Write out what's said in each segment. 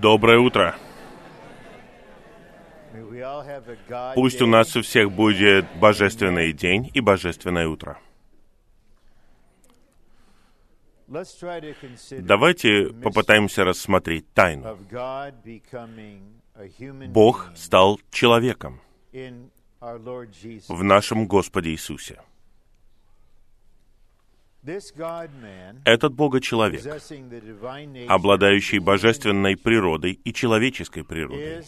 Доброе утро. Пусть у нас у всех будет божественный день и божественное утро. Давайте попытаемся рассмотреть тайну. Бог стал человеком в нашем Господе Иисусе. Этот Бога-человек, обладающий божественной природой и человеческой природой,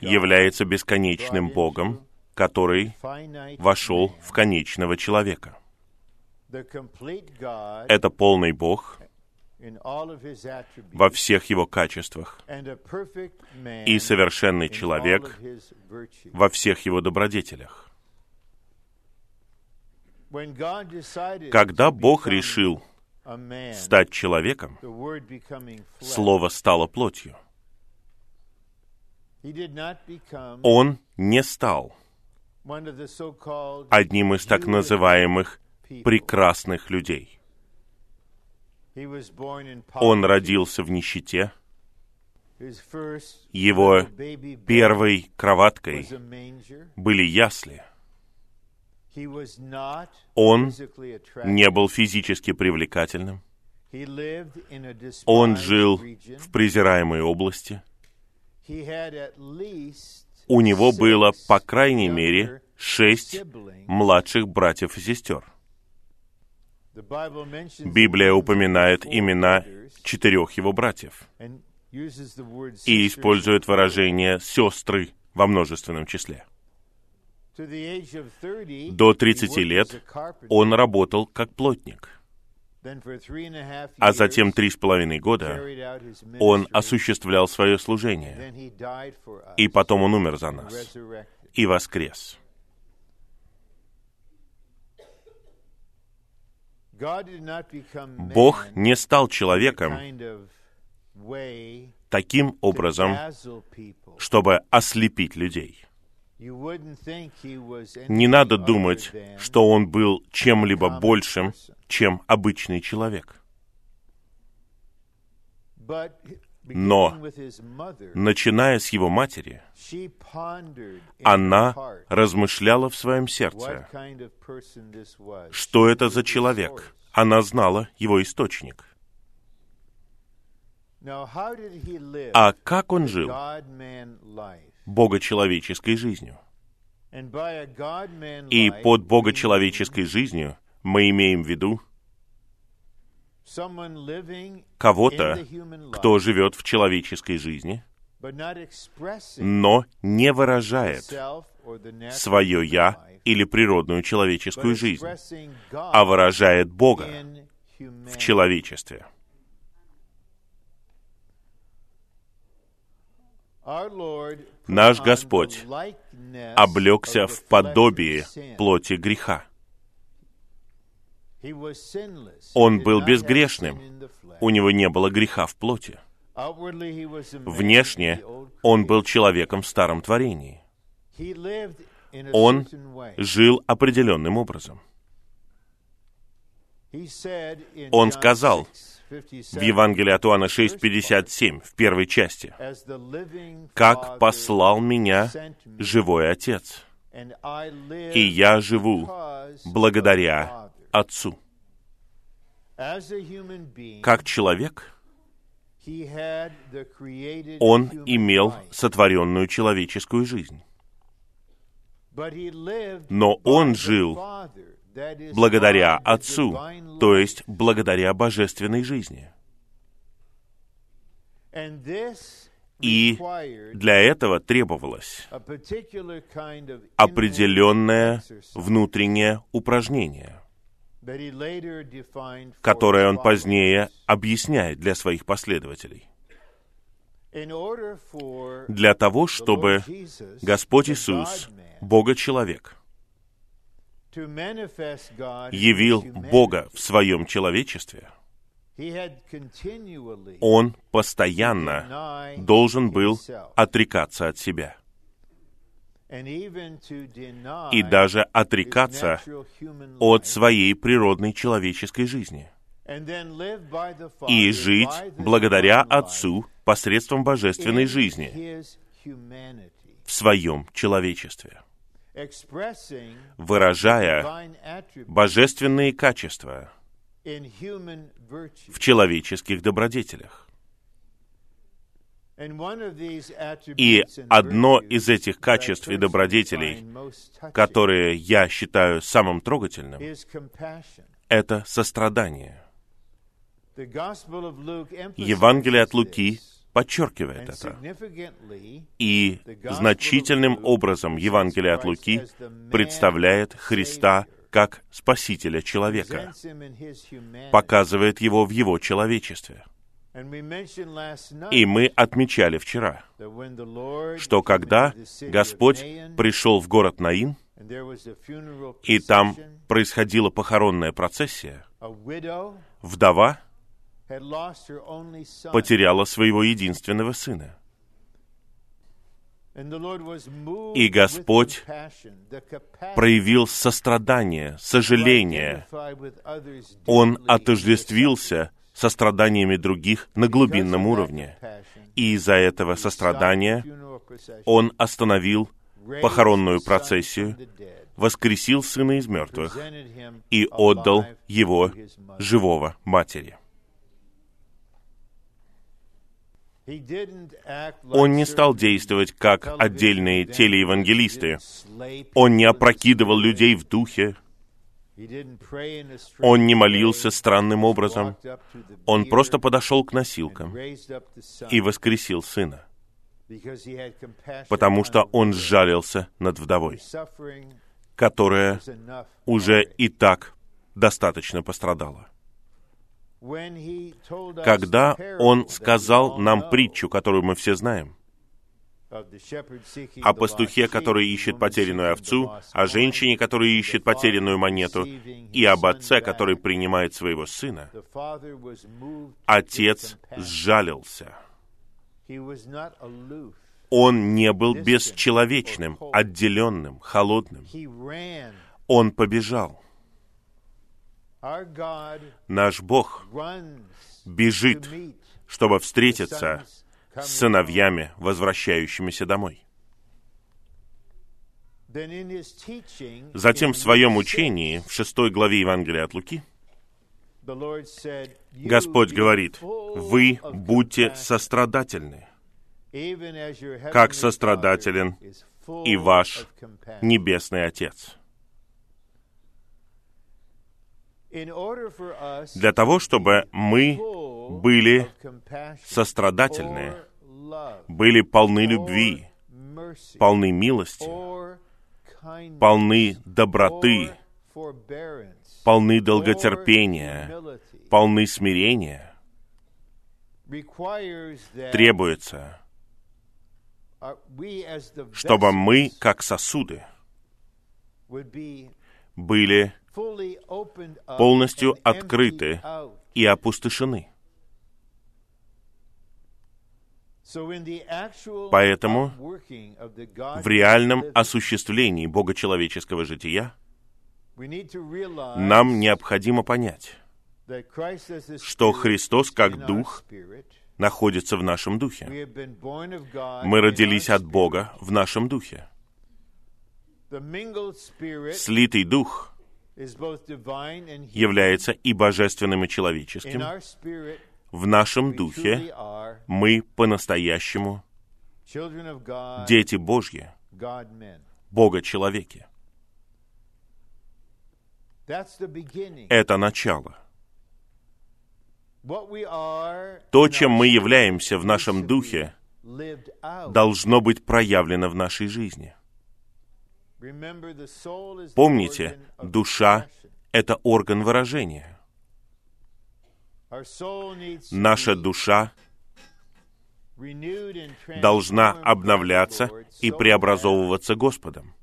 является бесконечным Богом, который вошел в конечного человека. Это полный Бог во всех его качествах и совершенный человек во всех его добродетелях. Когда Бог решил стать человеком, Слово стало плотью. Он не стал одним из так называемых прекрасных людей. Он родился в нищете. Его первой кроваткой были ясли — он не был физически привлекательным. Он жил в презираемой области. У него было, по крайней мере, шесть младших братьев и сестер. Библия упоминает имена четырех его братьев и использует выражение «сестры» во множественном числе. До 30 лет он работал как плотник. А затем три с половиной года он осуществлял свое служение. И потом он умер за нас и воскрес. Бог не стал человеком таким образом, чтобы ослепить людей. Не надо думать, что он был чем-либо большим, чем обычный человек. Но, начиная с его матери, она размышляла в своем сердце, что это за человек. Она знала его источник. А как он жил? Богочеловеческой жизнью. И под богочеловеческой жизнью мы имеем в виду кого-то, кто живет в человеческой жизни, но не выражает свое «я» или природную человеческую жизнь, а выражает Бога в человечестве. Наш Господь облегся в подобие плоти греха. Он был безгрешным. У него не было греха в плоти. Внешне он был человеком в старом творении. Он жил определенным образом. Он сказал в Евангелии от Иоанна 6.57, в первой части, «Как послал меня живой Отец, и я живу благодаря Отцу». Как человек, он имел сотворенную человеческую жизнь. Но он жил благодаря Отцу, то есть благодаря божественной жизни. И для этого требовалось определенное внутреннее упражнение, которое он позднее объясняет для своих последователей. Для того, чтобы Господь Иисус, Бога-человек, явил Бога в своем человечестве, он постоянно должен был отрекаться от себя. И даже отрекаться от своей природной человеческой жизни. и жить благодаря Отцу посредством божественной жизни. в своем человечестве, выражая божественные качества в человеческих добродетелях. И одно из этих качеств и добродетелей, которые я считаю самым трогательным, это сострадание. Евангелие от Луки подчеркивает это. И значительным образом Евангелие от Луки представляет Христа как Спасителя человека, показывает его в его человечестве. И мы отмечали вчера, что когда Господь пришел в город Наин, и там происходила похоронная процессия, вдова потеряла своего единственного сына. И Господь проявил сострадание, сожаление. Он отождествился со страданиями других на глубинном уровне. И из-за этого сострадания Он остановил похоронную процессию, воскресил сына из мертвых и отдал его живого матери. Он не стал действовать как отдельные телеевангелисты. Он не опрокидывал людей в духе. Он не молился странным образом. Он просто подошел к носилкам и воскресил сына, потому что он сжалился над вдовой, которая уже и так достаточно пострадала когда Он сказал нам притчу, которую мы все знаем, о пастухе, который ищет потерянную овцу, о женщине, которая ищет потерянную монету, и об отце, который принимает своего сына, отец сжалился. Он не был бесчеловечным, отделенным, холодным. Он побежал. Наш Бог бежит, чтобы встретиться с сыновьями, возвращающимися домой. Затем в своем учении, в шестой главе Евангелия от Луки, Господь говорит, «Вы будьте сострадательны, как сострадателен и ваш Небесный Отец». Для того, чтобы мы были сострадательны, были полны любви, полны милости, полны доброты, полны долготерпения, полны смирения, требуется, чтобы мы, как сосуды, были полностью открыты и опустошены. Поэтому в реальном осуществлении богочеловеческого жития нам необходимо понять, что Христос как Дух находится в нашем Духе. Мы родились от Бога в нашем Духе. Слитый Дух является и божественным, и человеческим. В нашем духе мы по-настоящему дети Божьи, Бога-человеки. Это начало. То, чем мы являемся в нашем духе, должно быть проявлено в нашей жизни. Помните, душа — это орган выражения. Наша душа должна обновляться и преобразовываться Господом,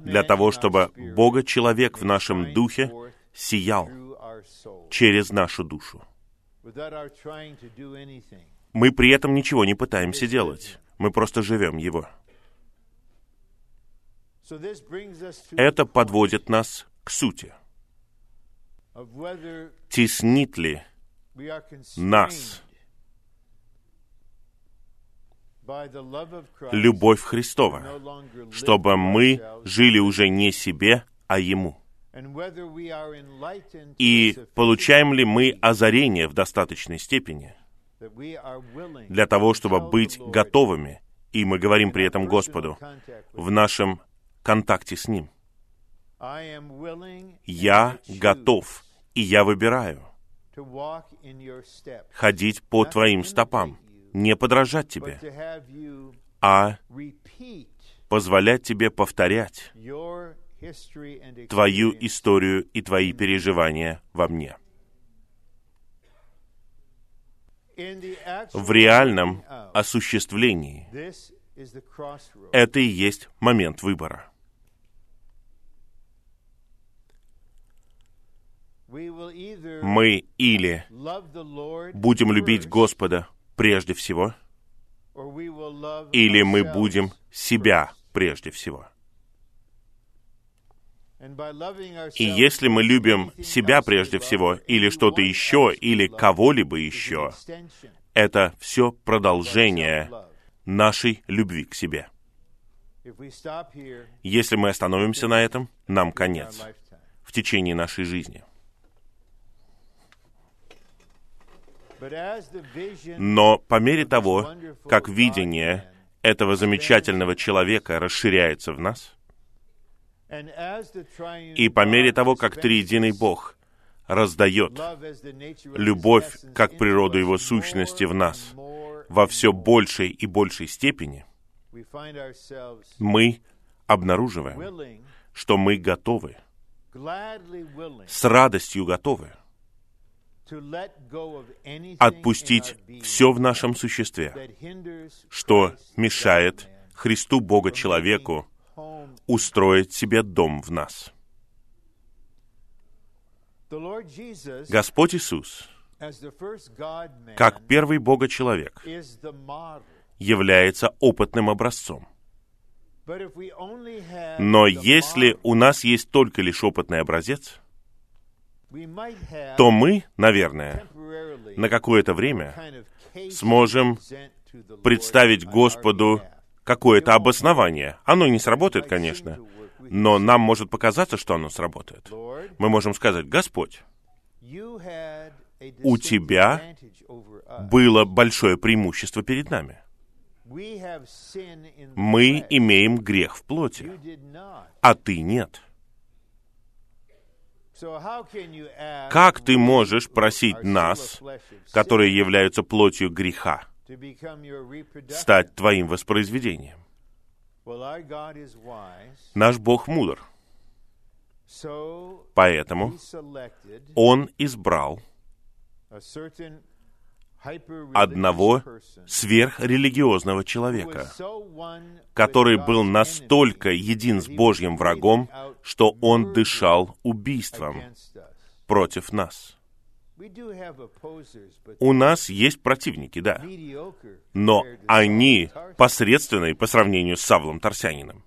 для того, чтобы Бога-человек в нашем духе сиял через нашу душу. Мы при этом ничего не пытаемся делать. Мы просто живем Его. Это подводит нас к сути. теснит ли нас любовь Христова, чтобы мы жили уже не себе, а Ему. И получаем ли мы озарение в достаточной степени для того, чтобы быть готовыми, и мы говорим при этом Господу, в нашем контакте с Ним. Я готов, и я выбираю ходить по Твоим стопам, не подражать Тебе, а позволять Тебе повторять Твою историю и Твои переживания во мне. В реальном осуществлении это и есть момент выбора. Мы или будем любить Господа прежде всего, или мы будем себя прежде всего. И если мы любим себя прежде всего, или что-то еще, или кого-либо еще, это все продолжение нашей любви к себе. Если мы остановимся на этом, нам конец в течение нашей жизни. Но по мере того, как видение этого замечательного человека расширяется в нас, и по мере того, как Триединый Бог раздает любовь как природу Его сущности в нас во все большей и большей степени, мы обнаруживаем, что мы готовы, с радостью готовы отпустить все в нашем существе, что мешает Христу Бога человеку устроить себе дом в нас. Господь Иисус, как первый Бога человек, является опытным образцом. Но если у нас есть только лишь опытный образец, то мы, наверное, на какое-то время сможем представить Господу какое-то обоснование. Оно не сработает, конечно, но нам может показаться, что оно сработает. Мы можем сказать, Господь, у Тебя было большое преимущество перед нами. Мы имеем грех в плоти, а Ты нет. Как ты можешь просить нас, которые являются плотью греха, стать твоим воспроизведением? Наш Бог мудр. Поэтому Он избрал одного сверхрелигиозного человека, который был настолько един с Божьим врагом, что он дышал убийством против нас. У нас есть противники, да, но они посредственные по сравнению с Савлом Тарсянином.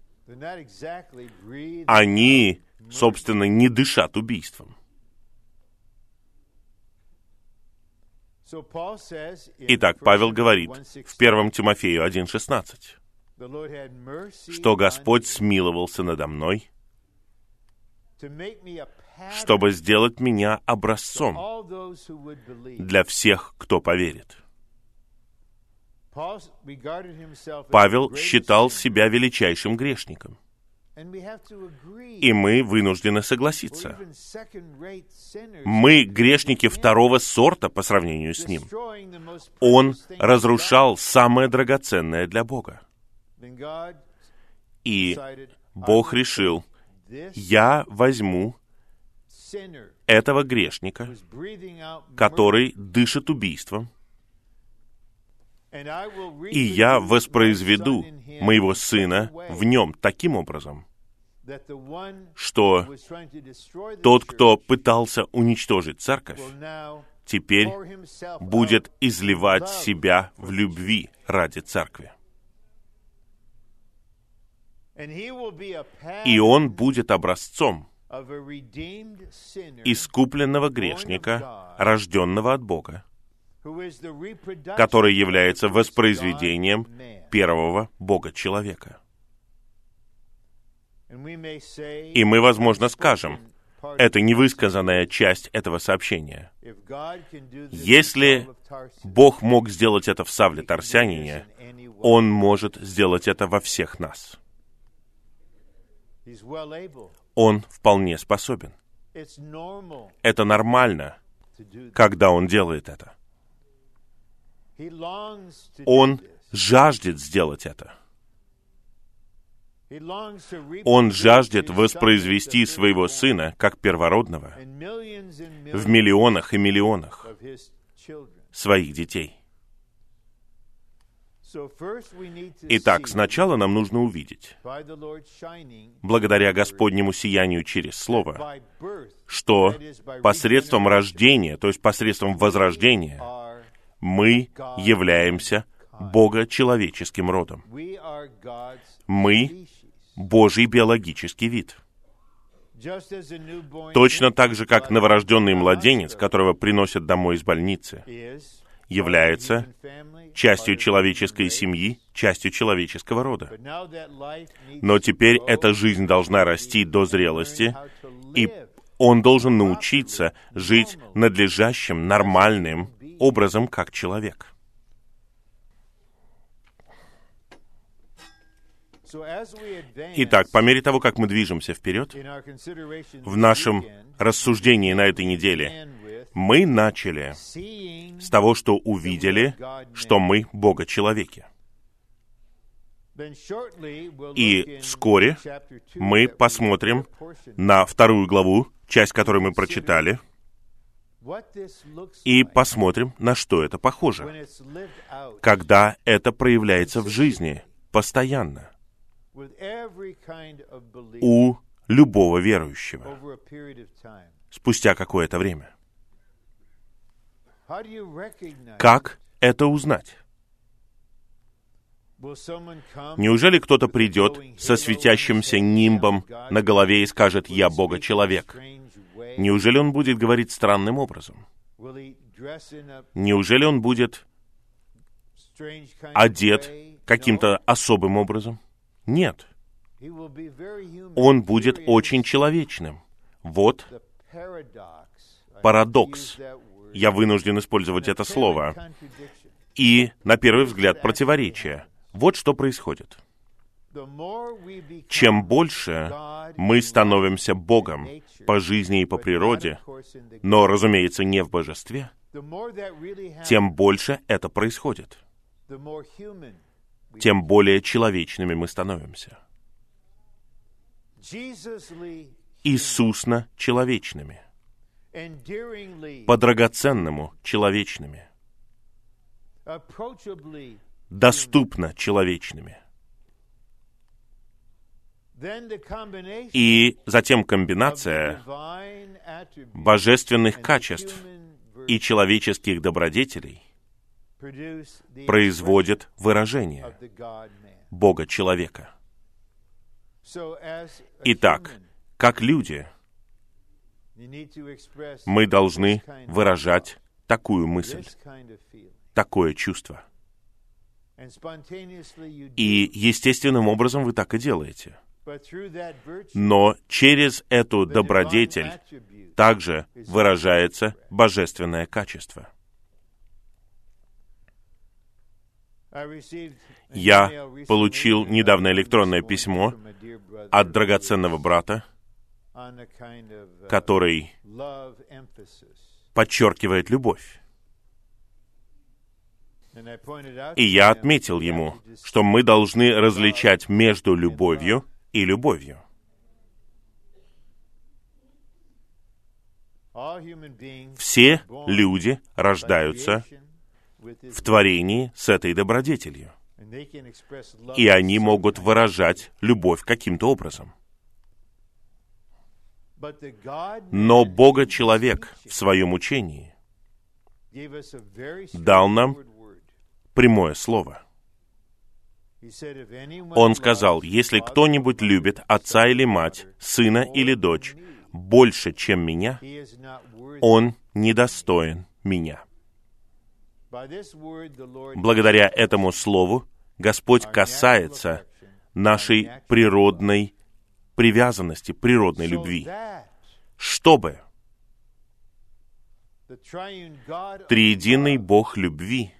Они, собственно, не дышат убийством. Итак, Павел говорит в 1 Тимофею 1.16, что Господь смиловался надо мной, чтобы сделать меня образцом для всех, кто поверит. Павел считал себя величайшим грешником — и мы вынуждены согласиться. Мы грешники второго сорта по сравнению с ним. Он разрушал самое драгоценное для Бога. И Бог решил, я возьму этого грешника, который дышит убийством, и я воспроизведу моего сына в нем таким образом, что тот, кто пытался уничтожить церковь, теперь будет изливать себя в любви ради церкви. И он будет образцом искупленного грешника, рожденного от Бога, который является воспроизведением первого Бога-человека. И мы, возможно, скажем, это невысказанная часть этого сообщения. Если Бог мог сделать это в Савле Тарсянине, Он может сделать это во всех нас. Он вполне способен. Это нормально, когда Он делает это. Он жаждет сделать это. Он жаждет воспроизвести своего сына как первородного в миллионах и миллионах своих детей. Итак, сначала нам нужно увидеть, благодаря Господнему сиянию через Слово, что посредством рождения, то есть посредством возрождения, мы являемся Бога-человеческим родом. Мы Божий биологический вид. Точно так же, как новорожденный младенец, которого приносят домой из больницы, является частью человеческой семьи, частью человеческого рода. Но теперь эта жизнь должна расти до зрелости, и он должен научиться жить надлежащим, нормальным образом, как человек. Итак, по мере того, как мы движемся вперед, в нашем рассуждении на этой неделе, мы начали с того, что увидели, что мы Бога-человеки. И вскоре мы посмотрим на вторую главу, часть которой мы прочитали, и посмотрим, на что это похоже, когда это проявляется в жизни постоянно у любого верующего спустя какое-то время. Как это узнать? Неужели кто-то придет со светящимся нимбом на голове и скажет «Я Бога-человек»? Неужели он будет говорить странным образом? Неужели он будет одет каким-то особым образом? Нет. Он будет очень человечным. Вот парадокс. Я вынужден использовать это слово. И, на первый взгляд, противоречие. Вот что происходит. Чем больше мы становимся Богом по жизни и по природе, но, разумеется, не в божестве, тем больше это происходит тем более человечными мы становимся. Иисусно человечными. По-драгоценному человечными. Доступно человечными. И затем комбинация божественных качеств и человеческих добродетелей производит выражение Бога-человека. Итак, как люди, мы должны выражать такую мысль, такое чувство. И естественным образом вы так и делаете. Но через эту добродетель также выражается божественное качество — Я получил недавно электронное письмо от драгоценного брата, который подчеркивает любовь. И я отметил ему, что мы должны различать между любовью и любовью. Все люди рождаются в творении с этой добродетелью. И они могут выражать любовь каким-то образом. Но Бога-человек в своем учении дал нам прямое слово. Он сказал, если кто-нибудь любит отца или мать, сына или дочь, больше, чем меня, он недостоин меня. Благодаря этому слову Господь касается нашей природной привязанности, природной любви, чтобы триединый Бог любви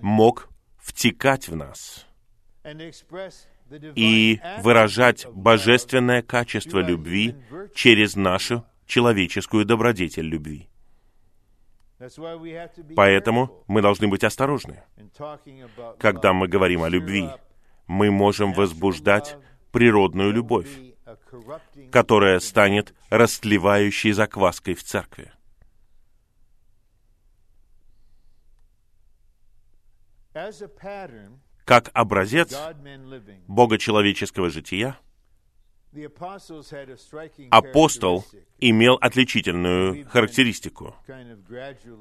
мог втекать в нас и выражать божественное качество любви через нашу человеческую добродетель любви. Поэтому мы должны быть осторожны. Когда мы говорим о любви, мы можем возбуждать природную любовь, которая станет растлевающей закваской в церкви. Как образец богочеловеческого жития, апостол имел отличительную характеристику,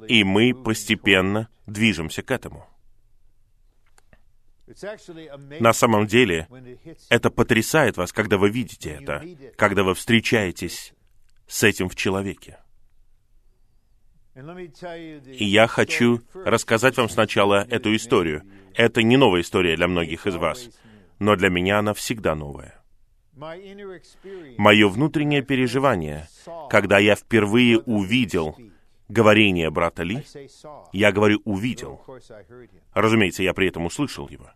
и мы постепенно движемся к этому. На самом деле, это потрясает вас, когда вы видите это, когда вы встречаетесь с этим в человеке. И я хочу рассказать вам сначала эту историю. Это не новая история для многих из вас, но для меня она всегда новая. Мое внутреннее переживание, когда я впервые увидел говорение брата Ли, я говорю «увидел». Разумеется, я при этом услышал его.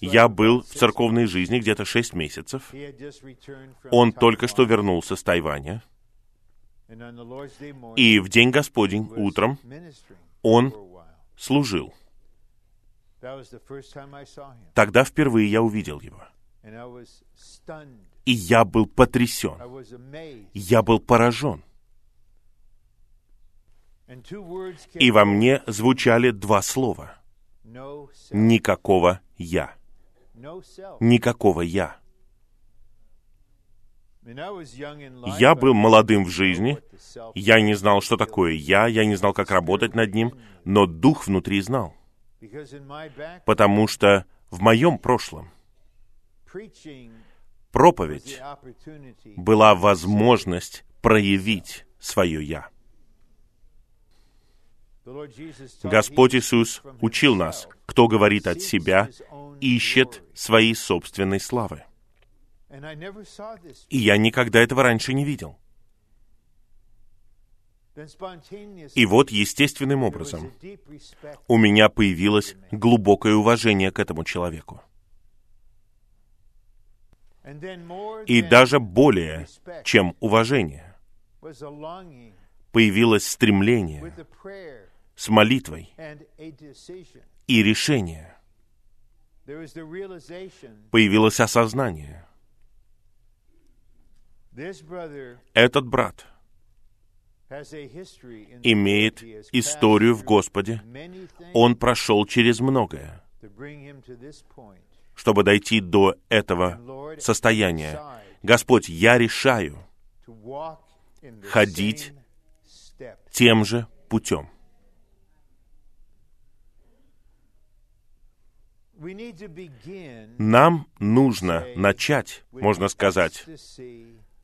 Я был в церковной жизни где-то шесть месяцев. Он только что вернулся с Тайваня. И в день Господень утром он служил. Тогда впервые я увидел его. И я был потрясен. Я был поражен. И во мне звучали два слова. Никакого «я». Никакого «я». Я был молодым в жизни, я не знал, что такое «я», я не знал, как работать над ним, но дух внутри знал. Потому что в моем прошлом проповедь была возможность проявить свое «я». Господь Иисус учил нас, кто говорит от себя, ищет своей собственной славы. И я никогда этого раньше не видел. И вот естественным образом у меня появилось глубокое уважение к этому человеку. И даже более, чем уважение, появилось стремление с молитвой и решение. Появилось осознание. Этот брат имеет историю в Господе. Он прошел через многое, чтобы дойти до этого состояния. Господь, я решаю ходить тем же путем. Нам нужно начать, можно сказать,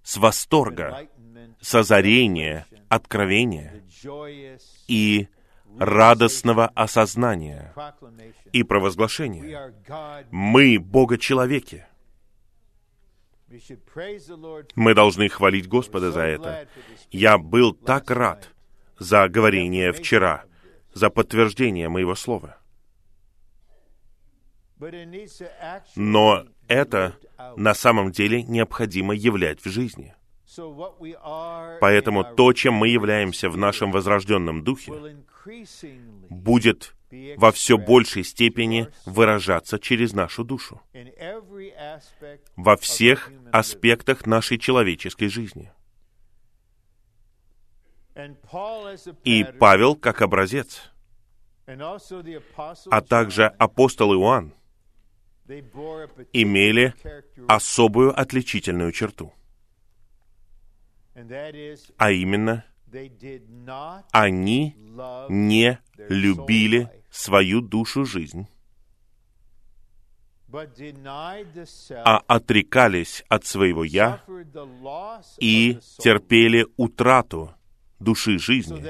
с восторга, с озарения, откровения и радостного осознания и провозглашения. Мы Бога-человеки. Мы должны хвалить Господа за это. Я был так рад за говорение вчера, за подтверждение моего слова. Но это на самом деле необходимо являть в жизни. Поэтому то, чем мы являемся в нашем возрожденном духе, будет во все большей степени выражаться через нашу душу, во всех аспектах нашей человеческой жизни. И Павел, как образец, а также апостол Иоанн, имели особую отличительную черту. А именно, они не любили свою душу жизнь, а отрекались от своего «я» и терпели утрату души жизни,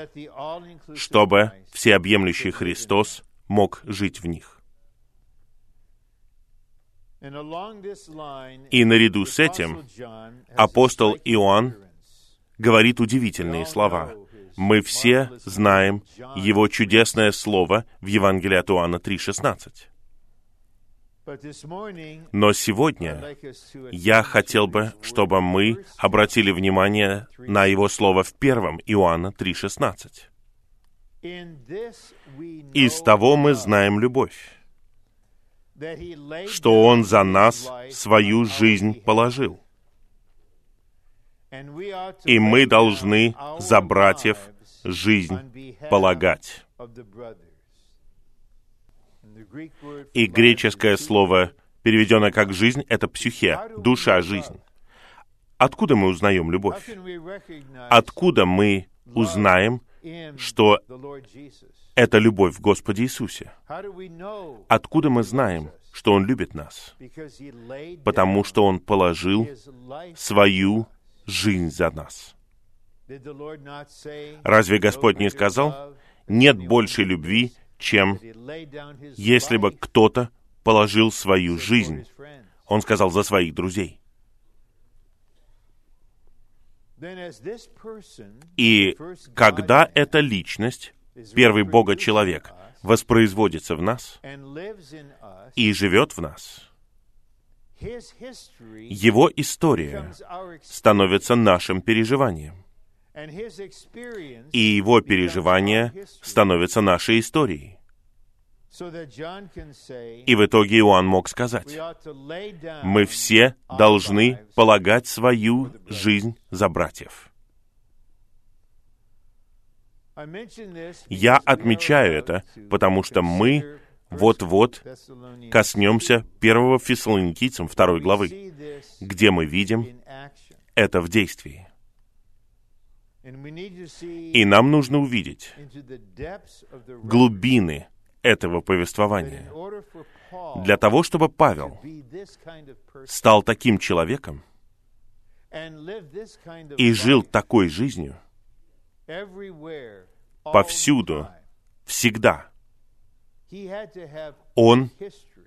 чтобы всеобъемлющий Христос мог жить в них. И наряду с этим апостол Иоанн говорит удивительные слова. Мы все знаем его чудесное слово в Евангелии от Иоанна 3,16. Но сегодня я хотел бы, чтобы мы обратили внимание на его слово в первом Иоанна 3,16. «Из того мы знаем любовь, что Он за нас свою жизнь положил. И мы должны за братьев жизнь полагать. И греческое слово, переведенное как «жизнь», это психе, душа, жизнь. Откуда мы узнаем любовь? Откуда мы узнаем, что это любовь в Господе Иисусе. Откуда мы знаем, что Он любит нас? Потому что Он положил свою жизнь за нас. Разве Господь не сказал, нет большей любви, чем если бы кто-то положил свою жизнь, Он сказал, за своих друзей. И когда эта личность первый Бога-человек, воспроизводится в нас и живет в нас, его история становится нашим переживанием. И его переживания становятся нашей историей. И в итоге Иоанн мог сказать, мы все должны полагать свою жизнь за братьев. Я отмечаю это, потому что мы вот-вот коснемся первого Фессалоникийцам второй главы, где мы видим это в действии. И нам нужно увидеть глубины этого повествования для того, чтобы Павел стал таким человеком и жил такой жизнью, повсюду, всегда. Он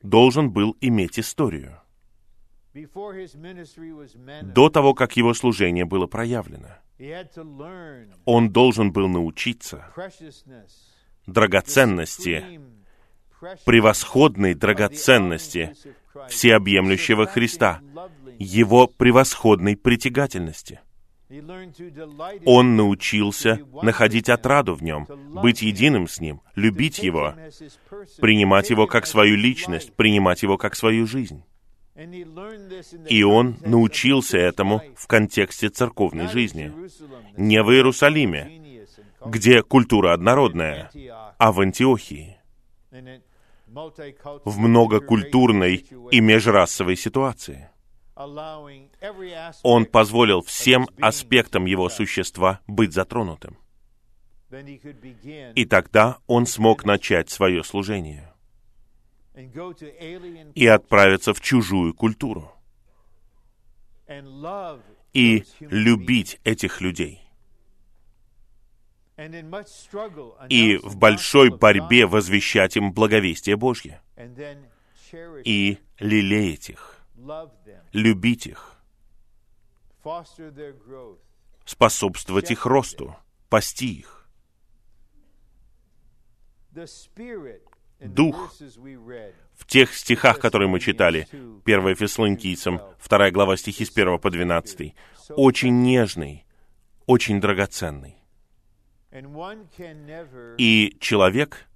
должен был иметь историю. До того, как его служение было проявлено, он должен был научиться драгоценности, превосходной драгоценности всеобъемлющего Христа, его превосходной притягательности – он научился находить отраду в нем, быть единым с ним, любить его, принимать его как свою личность, принимать его как свою жизнь. И он научился этому в контексте церковной жизни. Не в Иерусалиме, где культура однородная, а в Антиохии, в многокультурной и межрасовой ситуации. Он позволил всем аспектам его существа быть затронутым. И тогда он смог начать свое служение и отправиться в чужую культуру и любить этих людей. И в большой борьбе возвещать им благовестие Божье и лелеять их любить их, способствовать их росту, пасти их. Дух в тех стихах, которые мы читали, 1 Фессалоникийцам, 2 глава стихи с 1 по 12, очень нежный, очень драгоценный. И человек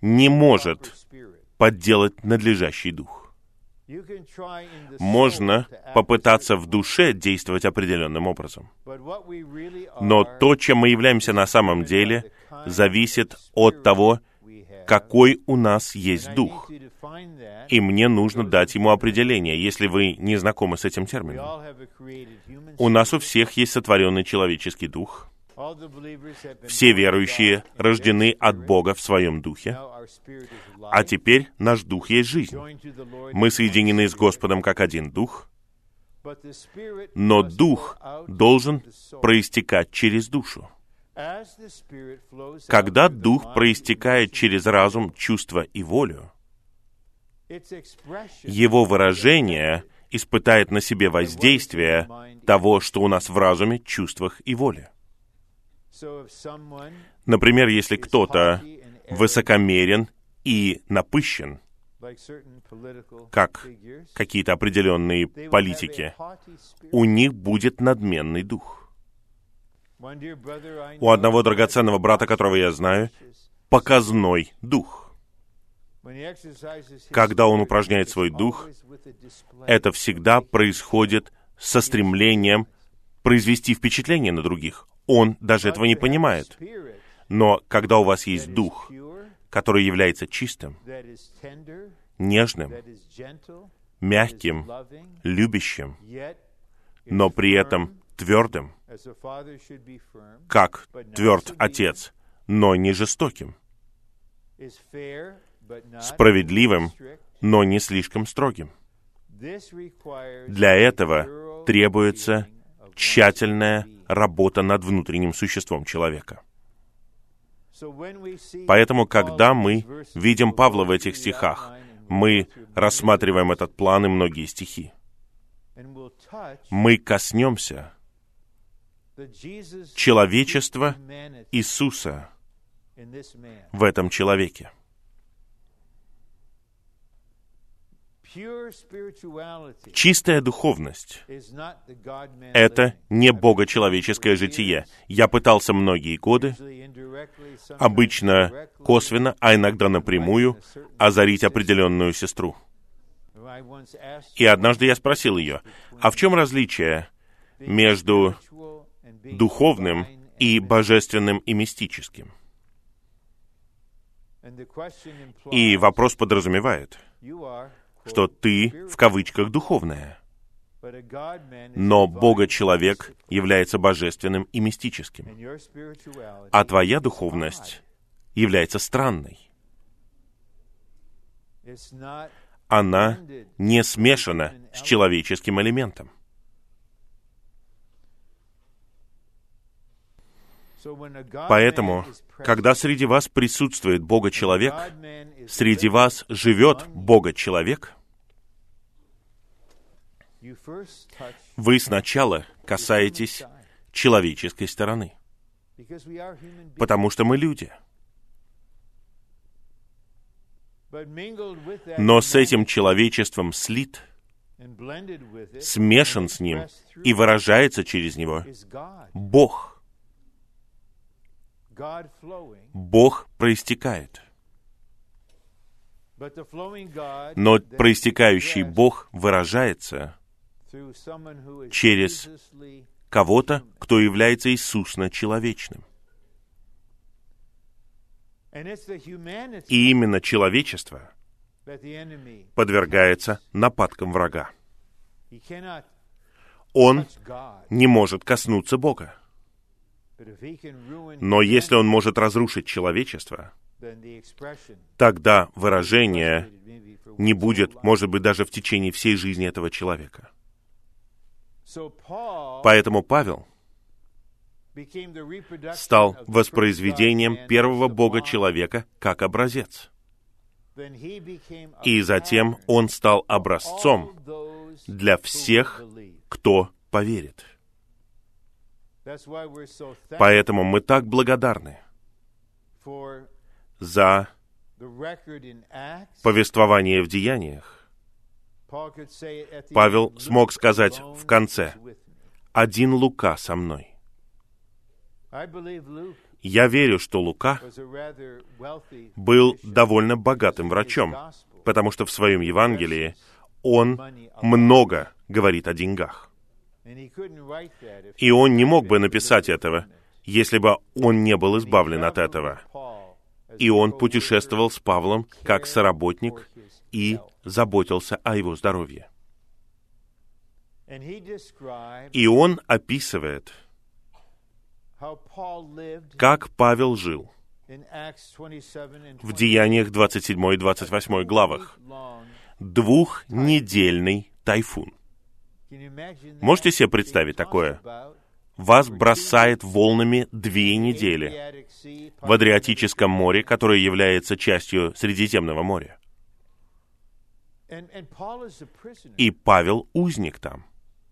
не может подделать надлежащий дух. Можно попытаться в душе действовать определенным образом. Но то, чем мы являемся на самом деле, зависит от того, какой у нас есть дух. И мне нужно дать ему определение, если вы не знакомы с этим термином. У нас у всех есть сотворенный человеческий дух. Все верующие рождены от Бога в своем духе, а теперь наш дух есть жизнь. Мы соединены с Господом как один дух, но дух должен проистекать через душу. Когда дух проистекает через разум, чувство и волю, его выражение испытает на себе воздействие того, что у нас в разуме, чувствах и воле. Например, если кто-то высокомерен и напыщен, как какие-то определенные политики, у них будет надменный дух. У одного драгоценного брата, которого я знаю, показной дух. Когда он упражняет свой дух, это всегда происходит со стремлением произвести впечатление на других. Он даже этого не понимает. Но когда у вас есть дух, который является чистым, нежным, мягким, любящим, но при этом твердым, как тверд отец, но не жестоким, справедливым, но не слишком строгим. Для этого требуется тщательная работа над внутренним существом человека. Поэтому, когда мы видим Павла в этих стихах, мы рассматриваем этот план и многие стихи. Мы коснемся человечества Иисуса в этом человеке. Чистая духовность — это не богочеловеческое житие. Я пытался многие годы, обычно косвенно, а иногда напрямую, озарить определенную сестру. И однажды я спросил ее, а в чем различие между духовным и божественным и мистическим? И вопрос подразумевает, что ты, в кавычках, духовная. Но Бога-человек является божественным и мистическим. А твоя духовность является странной. Она не смешана с человеческим элементом. Поэтому, когда среди вас присутствует Бога-человек, среди вас живет Бога-человек, вы сначала касаетесь человеческой стороны, потому что мы люди. Но с этим человечеством слит, смешан с ним и выражается через него Бог — Бог проистекает. Но проистекающий Бог выражается через кого-то, кто является Иисусно человечным. И именно человечество подвергается нападкам врага. Он не может коснуться Бога. Но если он может разрушить человечество, тогда выражение не будет, может быть, даже в течение всей жизни этого человека. Поэтому Павел стал воспроизведением первого Бога человека как образец. И затем он стал образцом для всех, кто поверит. Поэтому мы так благодарны за повествование в деяниях. Павел смог сказать в конце, «Один Лука со мной». Я верю, что Лука был довольно богатым врачом, потому что в своем Евангелии он много говорит о деньгах. И он не мог бы написать этого, если бы он не был избавлен от этого. И он путешествовал с Павлом как соработник и заботился о его здоровье. И он описывает, как Павел жил в Деяниях 27 и 28 главах. Двухнедельный тайфун. Можете себе представить такое? Вас бросает волнами две недели в Адриатическом море, которое является частью Средиземного моря. И Павел узник там.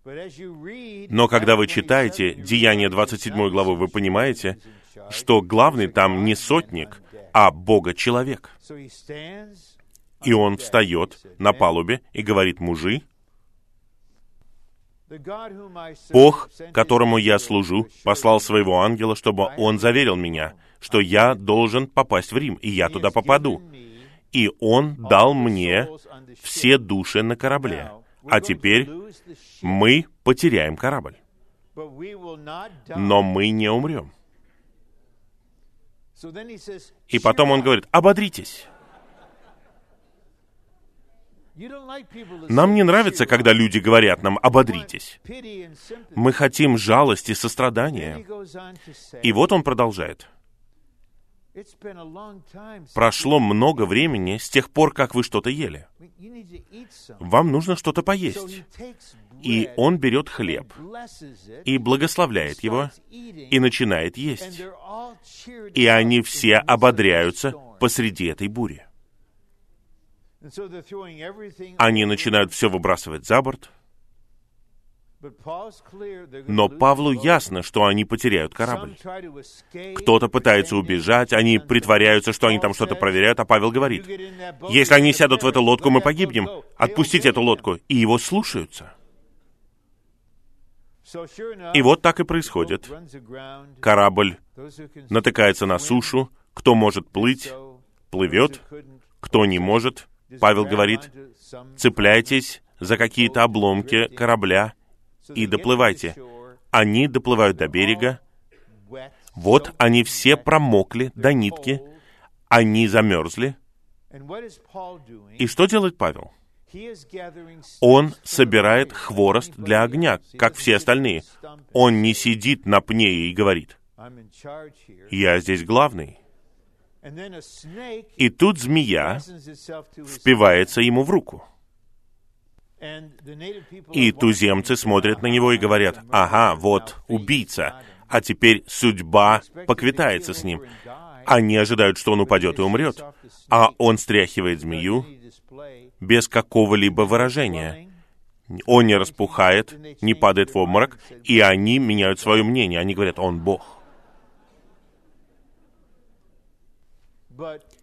Но когда вы читаете Деяние 27 главы, вы понимаете, что главный там не сотник, а Бога-человек. И он встает на палубе и говорит, мужи, Бог, которому я служу, послал своего ангела, чтобы он заверил меня, что я должен попасть в Рим, и я туда попаду. И он дал мне все души на корабле. А теперь мы потеряем корабль. Но мы не умрем. И потом он говорит, ободритесь. Нам не нравится, когда люди говорят нам «ободритесь». Мы хотим жалости, сострадания. И вот он продолжает. Прошло много времени с тех пор, как вы что-то ели. Вам нужно что-то поесть. И он берет хлеб и благословляет его и начинает есть. И они все ободряются посреди этой бури. Они начинают все выбрасывать за борт. Но Павлу ясно, что они потеряют корабль. Кто-то пытается убежать, они притворяются, что они там что-то проверяют, а Павел говорит, если они сядут в эту лодку, мы погибнем. Отпустите эту лодку. И его слушаются. И вот так и происходит. Корабль натыкается на сушу. Кто может плыть, плывет. Кто не может, Павел говорит, цепляйтесь за какие-то обломки корабля и доплывайте. Они доплывают до берега. Вот они все промокли до нитки. Они замерзли. И что делает Павел? Он собирает хворост для огня, как все остальные. Он не сидит на пне и говорит, «Я здесь главный». И тут змея впивается ему в руку. И туземцы смотрят на него и говорят, ага, вот убийца, а теперь судьба поквитается с ним. Они ожидают, что он упадет и умрет, а он стряхивает змею без какого-либо выражения. Он не распухает, не падает в обморок, и они меняют свое мнение. Они говорят, он Бог.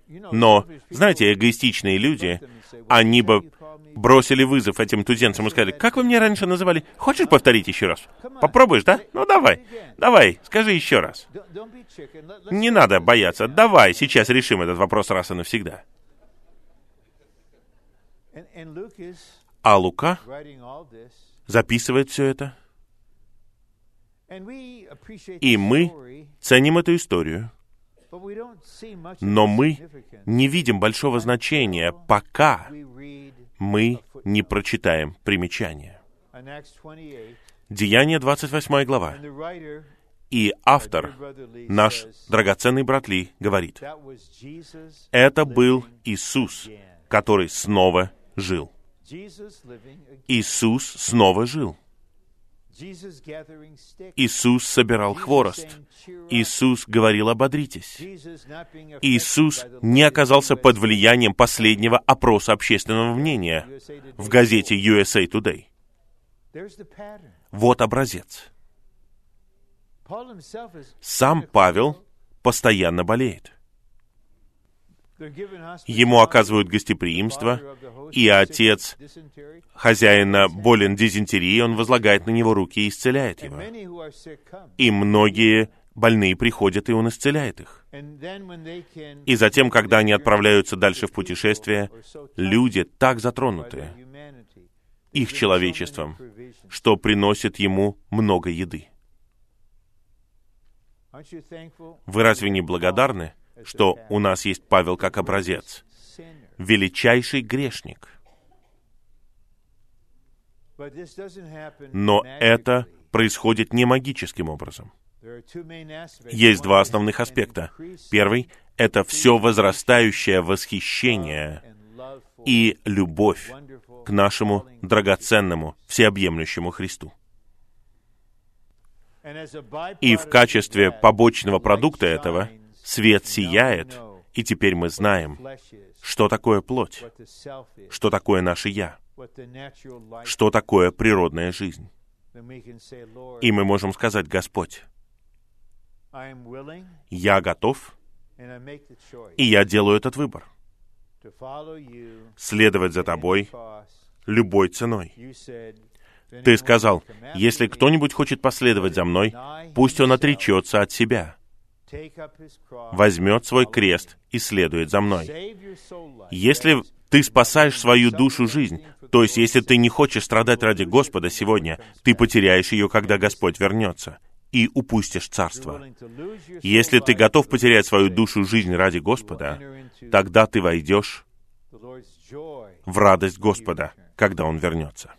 Но, знаете, эгоистичные люди, они бы бросили вызов этим туземцам и сказали, как вы меня раньше называли? Хочешь повторить еще раз? Попробуешь, да? Ну давай, давай, скажи еще раз. Не надо бояться, давай, сейчас решим этот вопрос раз и навсегда. А Лука записывает все это. И мы ценим эту историю. Но мы не видим большого значения, пока мы не прочитаем примечание. Деяние 28 глава. И автор, наш драгоценный брат Ли, говорит, это был Иисус, который снова жил. Иисус снова жил. Иисус собирал хворост. Иисус говорил «ободритесь». Иисус не оказался под влиянием последнего опроса общественного мнения в газете USA Today. Вот образец. Сам Павел постоянно болеет. Ему оказывают гостеприимство, и отец хозяина болен дизентерией, он возлагает на него руки и исцеляет его. И многие больные приходят, и он исцеляет их. И затем, когда они отправляются дальше в путешествие, люди так затронуты их человечеством, что приносят ему много еды. Вы разве не благодарны? Что у нас есть Павел как образец. Величайший грешник. Но это происходит не магическим образом. Есть два основных аспекта. Первый — это все возрастающее восхищение и любовь к нашему драгоценному, всеобъемлющему Христу. И в качестве побочного продукта этого свет сияет, и теперь мы знаем, что такое плоть, что такое наше «я», что такое природная жизнь. И мы можем сказать, Господь, я готов, и я делаю этот выбор. Следовать за тобой любой ценой. Ты сказал, если кто-нибудь хочет последовать за мной, пусть он отречется от себя, возьмет свой крест и следует за мной. Если ты спасаешь свою душу жизнь, то есть если ты не хочешь страдать ради Господа сегодня, ты потеряешь ее, когда Господь вернется, и упустишь царство. Если ты готов потерять свою душу жизнь ради Господа, тогда ты войдешь в радость Господа, когда Он вернется.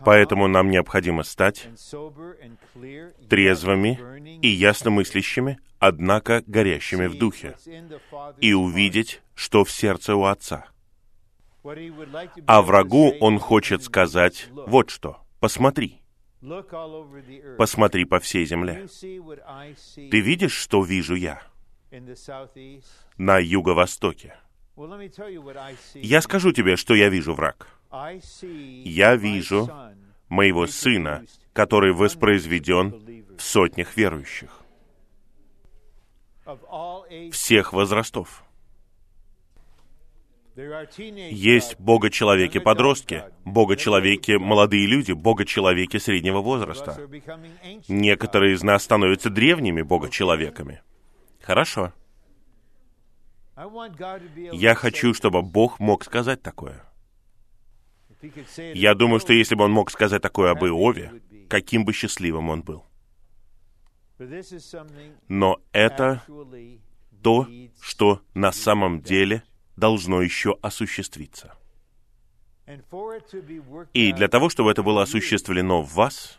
Поэтому нам необходимо стать трезвыми и ясномыслящими, однако горящими в духе, и увидеть, что в сердце у Отца. А врагу он хочет сказать вот что. Посмотри. Посмотри по всей земле. Ты видишь, что вижу я на юго-востоке? Я скажу тебе, что я вижу враг я вижу моего сына, который воспроизведен в сотнях верующих, всех возрастов. Есть Бога-человеки-подростки, Бога-человеки молодые люди, Бога-человеки среднего возраста. Некоторые из нас становятся древними Бога-человеками. Хорошо. Я хочу, чтобы Бог мог сказать такое. Я думаю, что если бы он мог сказать такое об Иове, каким бы счастливым он был. Но это то, что на самом деле должно еще осуществиться. И для того, чтобы это было осуществлено в вас,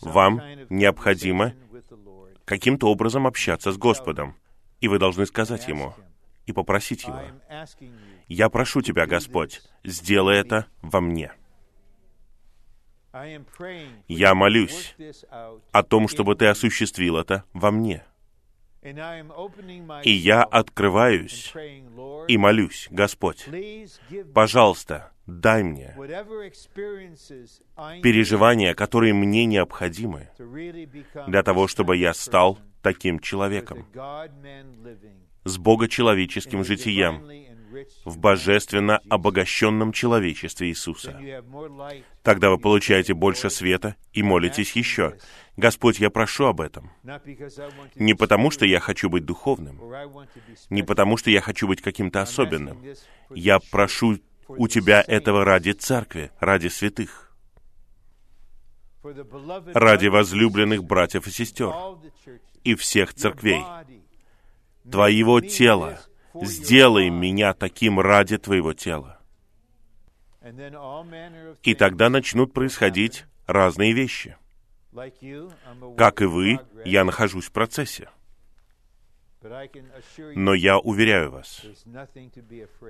вам необходимо каким-то образом общаться с Господом. И вы должны сказать Ему и попросить Его. Я прошу Тебя, Господь, сделай это во мне. Я молюсь о том, чтобы Ты осуществил это во мне. И я открываюсь и молюсь, Господь, пожалуйста, дай мне переживания, которые мне необходимы для того, чтобы я стал таким человеком с богочеловеческим житием в божественно обогащенном человечестве Иисуса. Тогда вы получаете больше света и молитесь еще. Господь, я прошу об этом. Не потому, что я хочу быть духовным, не потому, что я хочу быть каким-то особенным. Я прошу у Тебя этого ради церкви, ради святых, ради возлюбленных братьев и сестер и всех церквей, Твоего тела, сделай меня таким ради Твоего тела. И тогда начнут происходить разные вещи. Как и вы, я нахожусь в процессе. Но я уверяю вас,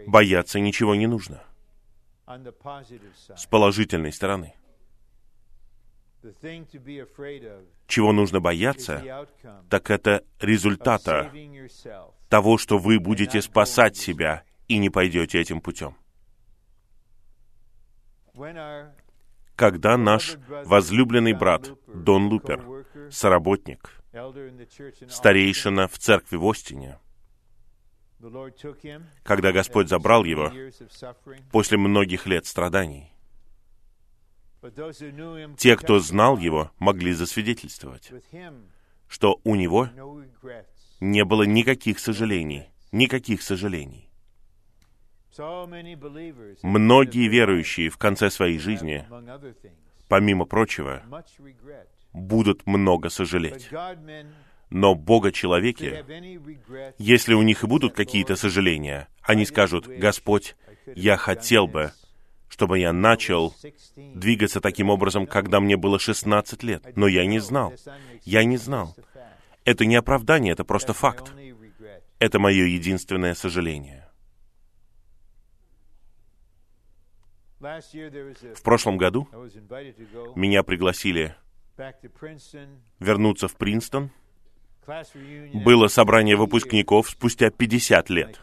бояться ничего не нужно. С положительной стороны. Чего нужно бояться, так это результата того, что вы будете спасать себя и не пойдете этим путем. Когда наш возлюбленный брат Дон Лупер, соработник, старейшина в церкви в Остине, когда Господь забрал его после многих лет страданий, те, кто знал его, могли засвидетельствовать, что у него не было никаких сожалений, никаких сожалений. Многие верующие в конце своей жизни, помимо прочего, будут много сожалеть. Но Бога-человеки, если у них и будут какие-то сожаления, они скажут, «Господь, я хотел бы, чтобы я начал двигаться таким образом, когда мне было 16 лет. Но я не знал. Я не знал. Это не оправдание, это просто факт. Это мое единственное сожаление. В прошлом году меня пригласили вернуться в Принстон. Было собрание выпускников спустя 50 лет.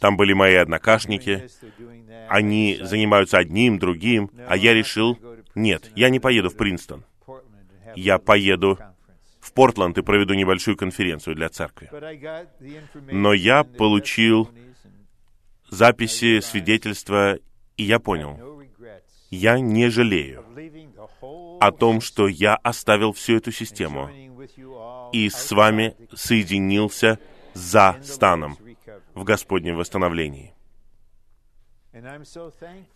Там были мои однокашники. Они занимаются одним, другим, а я решил, нет, я не поеду в Принстон. Я поеду в Портленд и проведу небольшую конференцию для церкви. Но я получил записи, свидетельства, и я понял, я не жалею о том, что я оставил всю эту систему и с вами соединился за станом в Господнем восстановлении.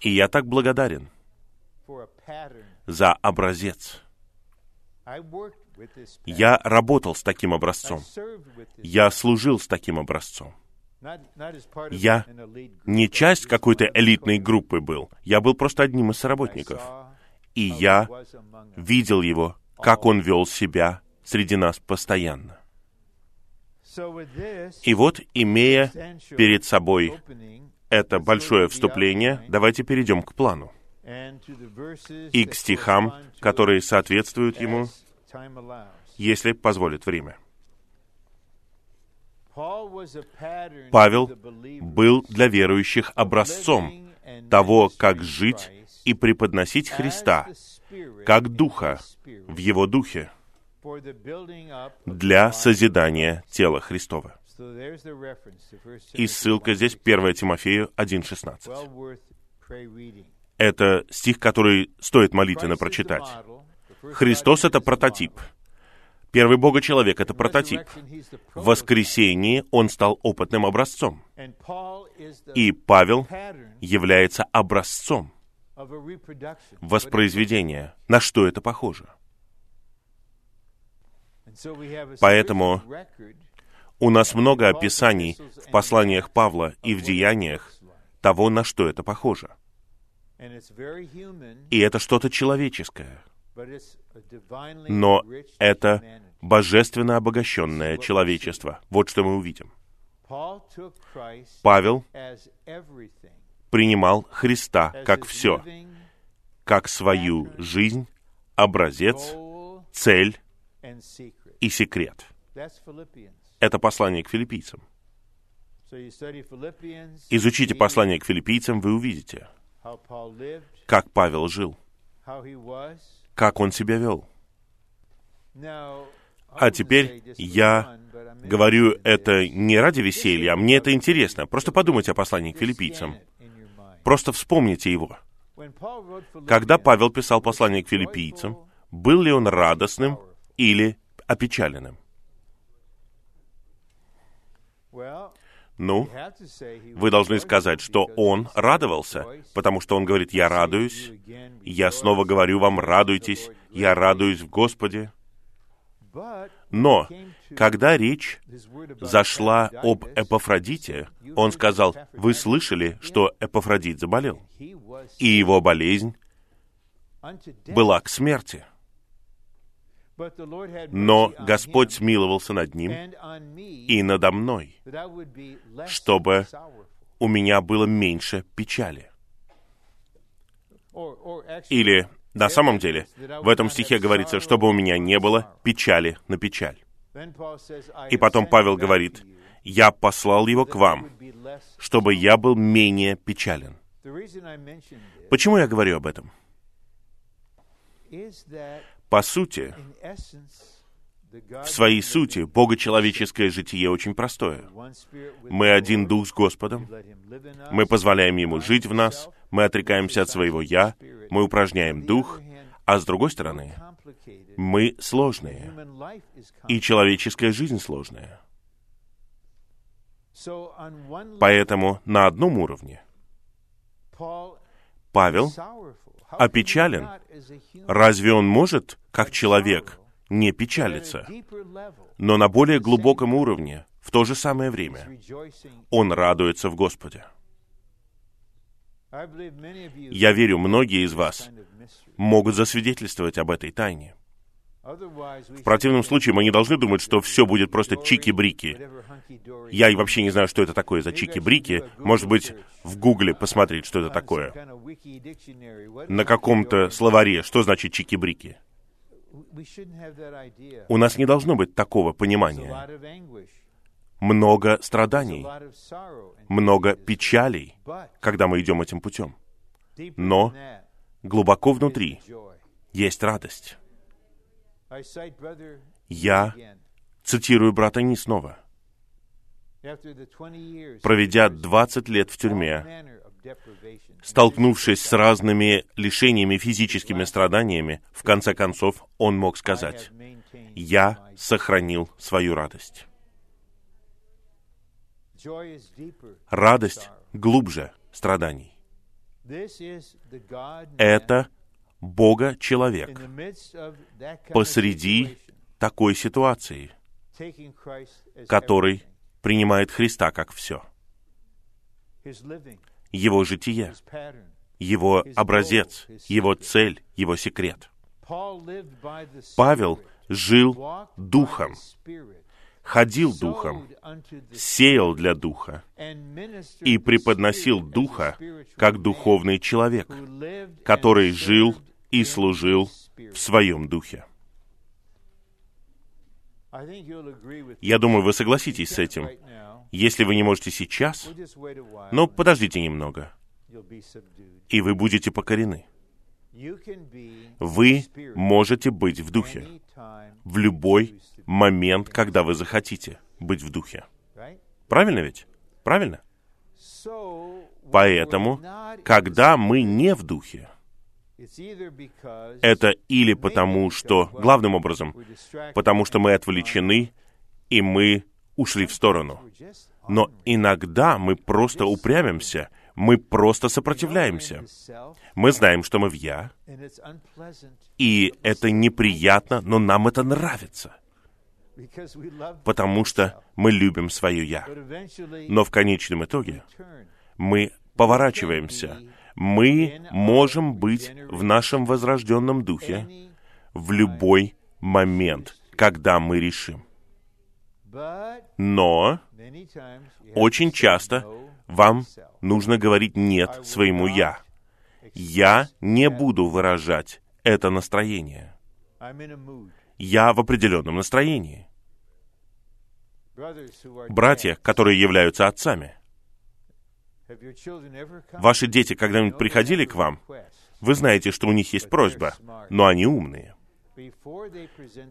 И я так благодарен за образец. Я работал с таким образцом. Я служил с таким образцом. Я не часть какой-то элитной группы был. Я был просто одним из соработников. И я видел его, как он вел себя среди нас постоянно. И вот, имея перед собой это большое вступление, давайте перейдем к плану и к стихам, которые соответствуют ему, если позволит время. Павел был для верующих образцом того, как жить и преподносить Христа, как Духа в Его Духе, для созидания тела Христова. И ссылка здесь 1 Тимофею 1.16. Это стих, который стоит молитвенно прочитать. Христос — это прототип — Первый Бога-человек — это прототип. В воскресении он стал опытным образцом. И Павел является образцом воспроизведения. На что это похоже? Поэтому у нас много описаний в посланиях Павла и в деяниях того, на что это похоже. И это что-то человеческое. Но это божественно обогащенное человечество. Вот что мы увидим. Павел принимал Христа как все, как свою жизнь, образец, цель и секрет. Это послание к филиппийцам. Изучите послание к филиппийцам, вы увидите, как Павел жил, как он себя вел. А теперь я говорю это не ради веселья, а мне это интересно. Просто подумайте о послании к филиппийцам. Просто вспомните его. Когда Павел писал послание к филиппийцам, был ли он радостным или опечаленным? Ну, вы должны сказать, что он радовался, потому что он говорит, я радуюсь, я снова говорю вам, радуйтесь, я радуюсь в Господе. Но, когда речь зашла об Эпофродите, он сказал, вы слышали, что Эпофродит заболел, и его болезнь была к смерти. Но Господь смиловался над ним и надо мной, чтобы у меня было меньше печали. Или на самом деле, в этом стихе говорится, чтобы у меня не было печали на печаль. И потом Павел говорит, «Я послал его к вам, чтобы я был менее печален». Почему я говорю об этом? По сути, в своей сути, богочеловеческое житие очень простое. Мы один дух с Господом, мы позволяем Ему жить в нас, мы отрекаемся от своего «я», мы упражняем дух, а с другой стороны, мы сложные, и человеческая жизнь сложная. Поэтому на одном уровне Павел опечален. Разве он может, как человек, не печалиться? Но на более глубоком уровне, в то же самое время, он радуется в Господе. Я верю, многие из вас могут засвидетельствовать об этой тайне. В противном случае мы не должны думать, что все будет просто чики-брики. Я и вообще не знаю, что это такое за чики-брики. Может быть, в Гугле посмотреть, что это такое. На каком-то словаре, что значит чики-брики. У нас не должно быть такого понимания. Много страданий, много печалей, когда мы идем этим путем. Но глубоко внутри есть радость. Я цитирую брата Ни снова. Проведя 20 лет в тюрьме, столкнувшись с разными лишениями, физическими страданиями, в конце концов он мог сказать, «Я сохранил свою радость». Радость глубже страданий. Это Бога человек посреди такой ситуации, который принимает Христа как все. Его житие, его образец, его цель, его секрет. Павел жил духом, ходил духом, сеял для духа и преподносил духа как духовный человек, который жил и служил в своем духе. Я думаю, вы согласитесь с этим. Если вы не можете сейчас, но подождите немного, и вы будете покорены. Вы можете быть в духе в любой момент, когда вы захотите быть в духе. Правильно ведь? Правильно? Поэтому, когда мы не в духе, это или потому, что, главным образом, потому что мы отвлечены, и мы ушли в сторону. Но иногда мы просто упрямимся, мы просто сопротивляемся. Мы знаем, что мы в «я», и это неприятно, но нам это нравится, потому что мы любим свое «я». Но в конечном итоге мы поворачиваемся, мы можем быть в нашем возрожденном духе в любой момент, когда мы решим. Но очень часто вам нужно говорить «нет» своему «я». Я не буду выражать это настроение. Я в определенном настроении. Братья, которые являются отцами, Ваши дети когда-нибудь приходили к вам? Вы знаете, что у них есть просьба, но они умные.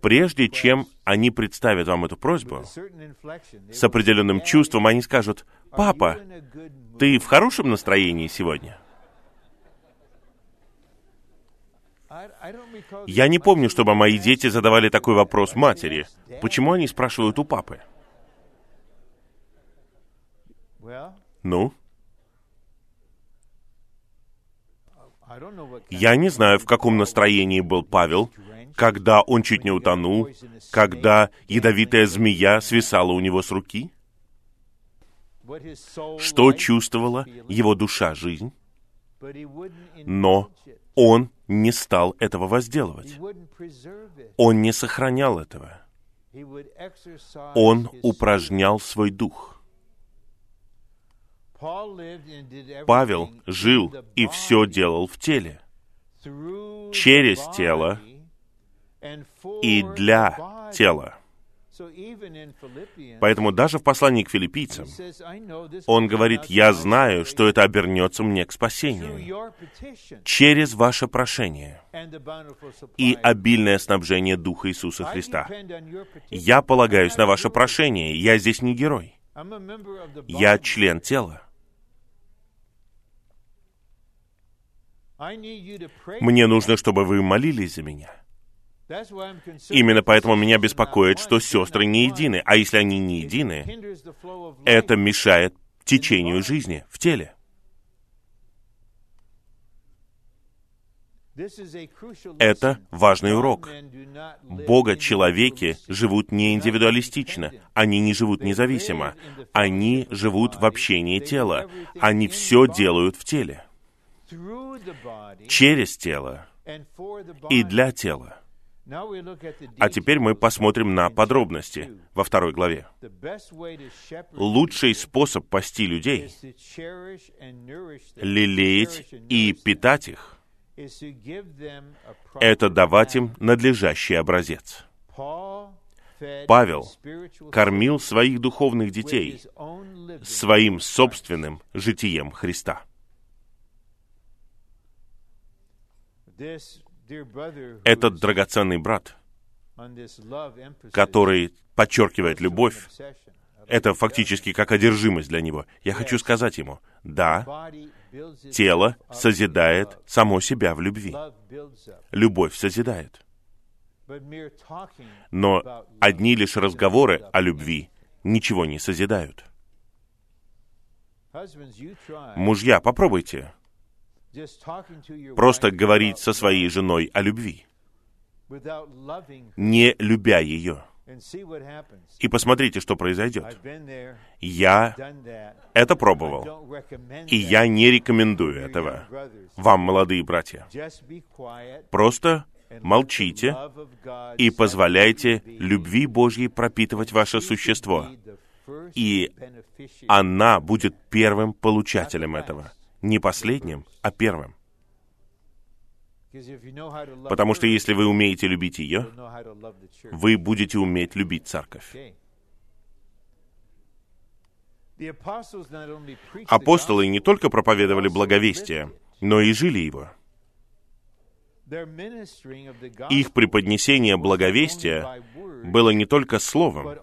Прежде чем они представят вам эту просьбу, с определенным чувством они скажут, «Папа, ты в хорошем настроении сегодня?» Я не помню, чтобы мои дети задавали такой вопрос матери. Почему они спрашивают у папы? Ну? Я не знаю, в каком настроении был Павел, когда он чуть не утонул, когда ядовитая змея свисала у него с руки. Что чувствовала его душа, жизнь? Но он не стал этого возделывать. Он не сохранял этого. Он упражнял свой дух. Павел жил и все делал в теле, через тело и для тела. Поэтому даже в послании к филиппийцам он говорит, «Я знаю, что это обернется мне к спасению через ваше прошение и обильное снабжение Духа Иисуса Христа. Я полагаюсь на ваше прошение, я здесь не герой. Я член тела. Мне нужно, чтобы вы молились за меня. Именно поэтому меня беспокоит, что сестры не едины. А если они не едины, это мешает течению жизни в теле. Это важный урок. Бога человеки живут не индивидуалистично, они не живут независимо, они живут в общении тела, они все делают в теле. Через тело и для тела. А теперь мы посмотрим на подробности во второй главе. Лучший способ пасти людей, лелеять и питать их, это давать им надлежащий образец. Павел кормил своих духовных детей своим собственным житием Христа. Этот драгоценный брат, который подчеркивает любовь, это фактически как одержимость для него. Я хочу сказать ему, да, тело созидает само себя в любви. Любовь созидает. Но одни лишь разговоры о любви ничего не созидают. Мужья, попробуйте просто говорить со своей женой о любви, не любя ее. И посмотрите, что произойдет. Я это пробовал, и я не рекомендую этого. вам, молодые братья. Просто молчите и позволяйте любви Божьей пропитывать ваше существо. И она будет первым получателем этого. Не последним, а первым. Потому что если вы умеете любить ее, вы будете уметь любить церковь. Апостолы не только проповедовали благовестие, но и жили его. Их преподнесение благовестия было не только словом,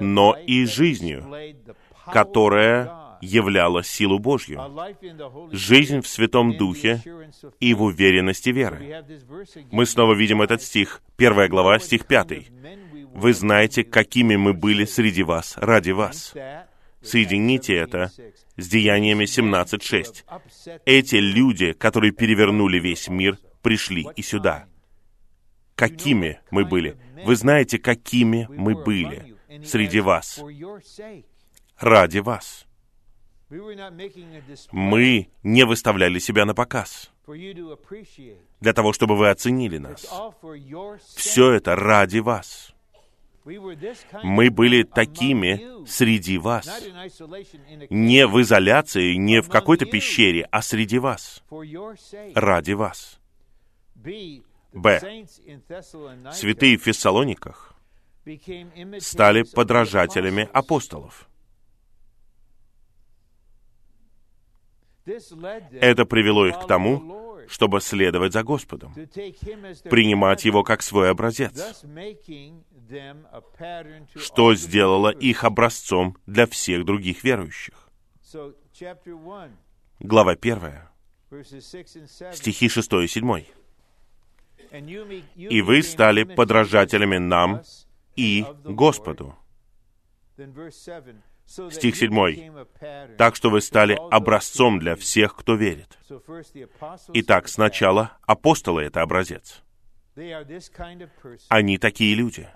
но и жизнью, которая являла силу Божью. Жизнь в Святом Духе и в уверенности веры. Мы снова видим этот стих, первая глава, стих пятый. «Вы знаете, какими мы были среди вас, ради вас». Соедините это с Деяниями 17.6. Эти люди, которые перевернули весь мир, пришли и сюда. Какими мы были? Вы знаете, какими мы были среди вас, ради вас. Мы не выставляли себя на показ для того, чтобы вы оценили нас. Все это ради вас. Мы были такими среди вас. Не в изоляции, не в какой-то пещере, а среди вас. Ради вас. Б. Святые в Фессалониках стали подражателями апостолов. Это привело их к тому, чтобы следовать за Господом, принимать Его как свой образец, что сделало их образцом для всех других верующих. Глава 1, стихи 6 и 7. «И вы стали подражателями нам и Господу». Стих 7. «Так что вы стали образцом для всех, кто верит». Итак, сначала апостолы — это образец. Они такие люди.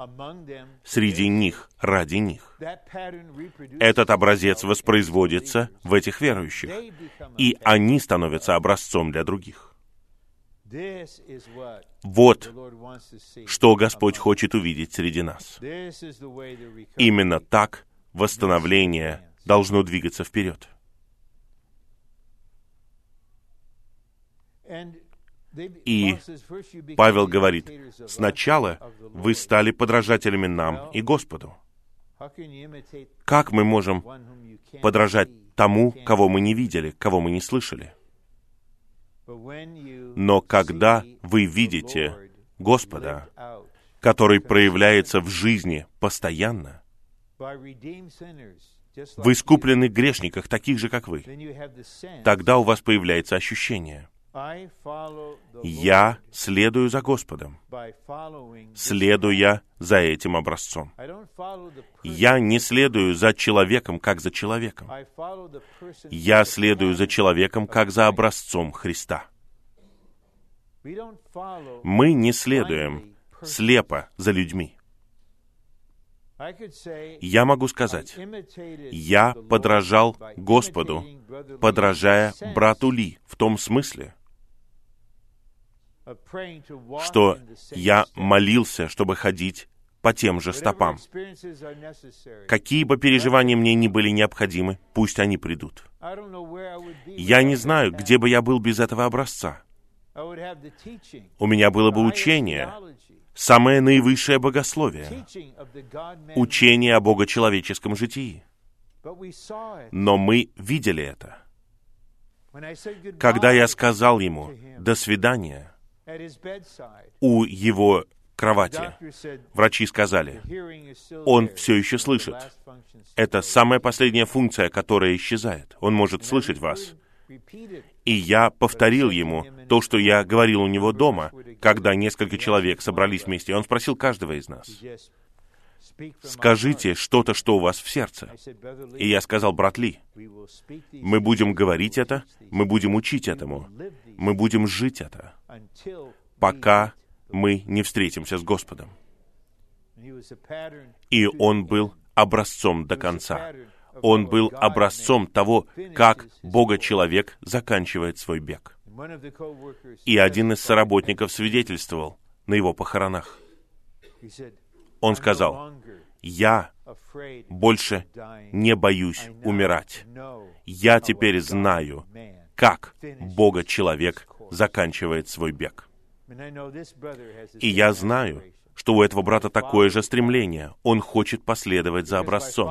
Среди них, ради них. Этот образец воспроизводится в этих верующих, и они становятся образцом для других. Вот что Господь хочет увидеть среди нас. Именно так восстановление должно двигаться вперед. И Павел говорит, сначала вы стали подражателями нам и Господу. Как мы можем подражать тому, кого мы не видели, кого мы не слышали? Но когда вы видите Господа, который проявляется в жизни постоянно, в искупленных грешниках, таких же, как вы, тогда у вас появляется ощущение. Я следую за Господом, следуя за этим образцом. Я не следую за человеком, как за человеком. Я следую за человеком, как за образцом Христа. Мы не следуем слепо за людьми. Я могу сказать, я подражал Господу, подражая брату Ли, в том смысле, что я молился, чтобы ходить по тем же стопам. Какие бы переживания мне ни были необходимы, пусть они придут. Я не знаю, где бы я был без этого образца. У меня было бы учение, самое наивысшее богословие, учение о богочеловеческом житии. Но мы видели это. Когда я сказал ему «до свидания» у его кровати. Врачи сказали, он все еще слышит. Это самая последняя функция, которая исчезает. Он может слышать вас. И я повторил ему то, что я говорил у него дома, когда несколько человек собрались вместе. Он спросил каждого из нас, скажите что-то, что у вас в сердце. И я сказал, брат Ли, мы будем говорить это, мы будем учить этому, мы будем жить это, пока мы не встретимся с Господом. И он был образцом до конца. Он был образцом того, как Бога-человек заканчивает свой бег. И один из соработников свидетельствовал на его похоронах. Он сказал, «Я больше не боюсь умирать. Я теперь знаю, как Бога-человек заканчивает свой бег». И я знаю, что у этого брата такое же стремление. Он хочет последовать за образцом.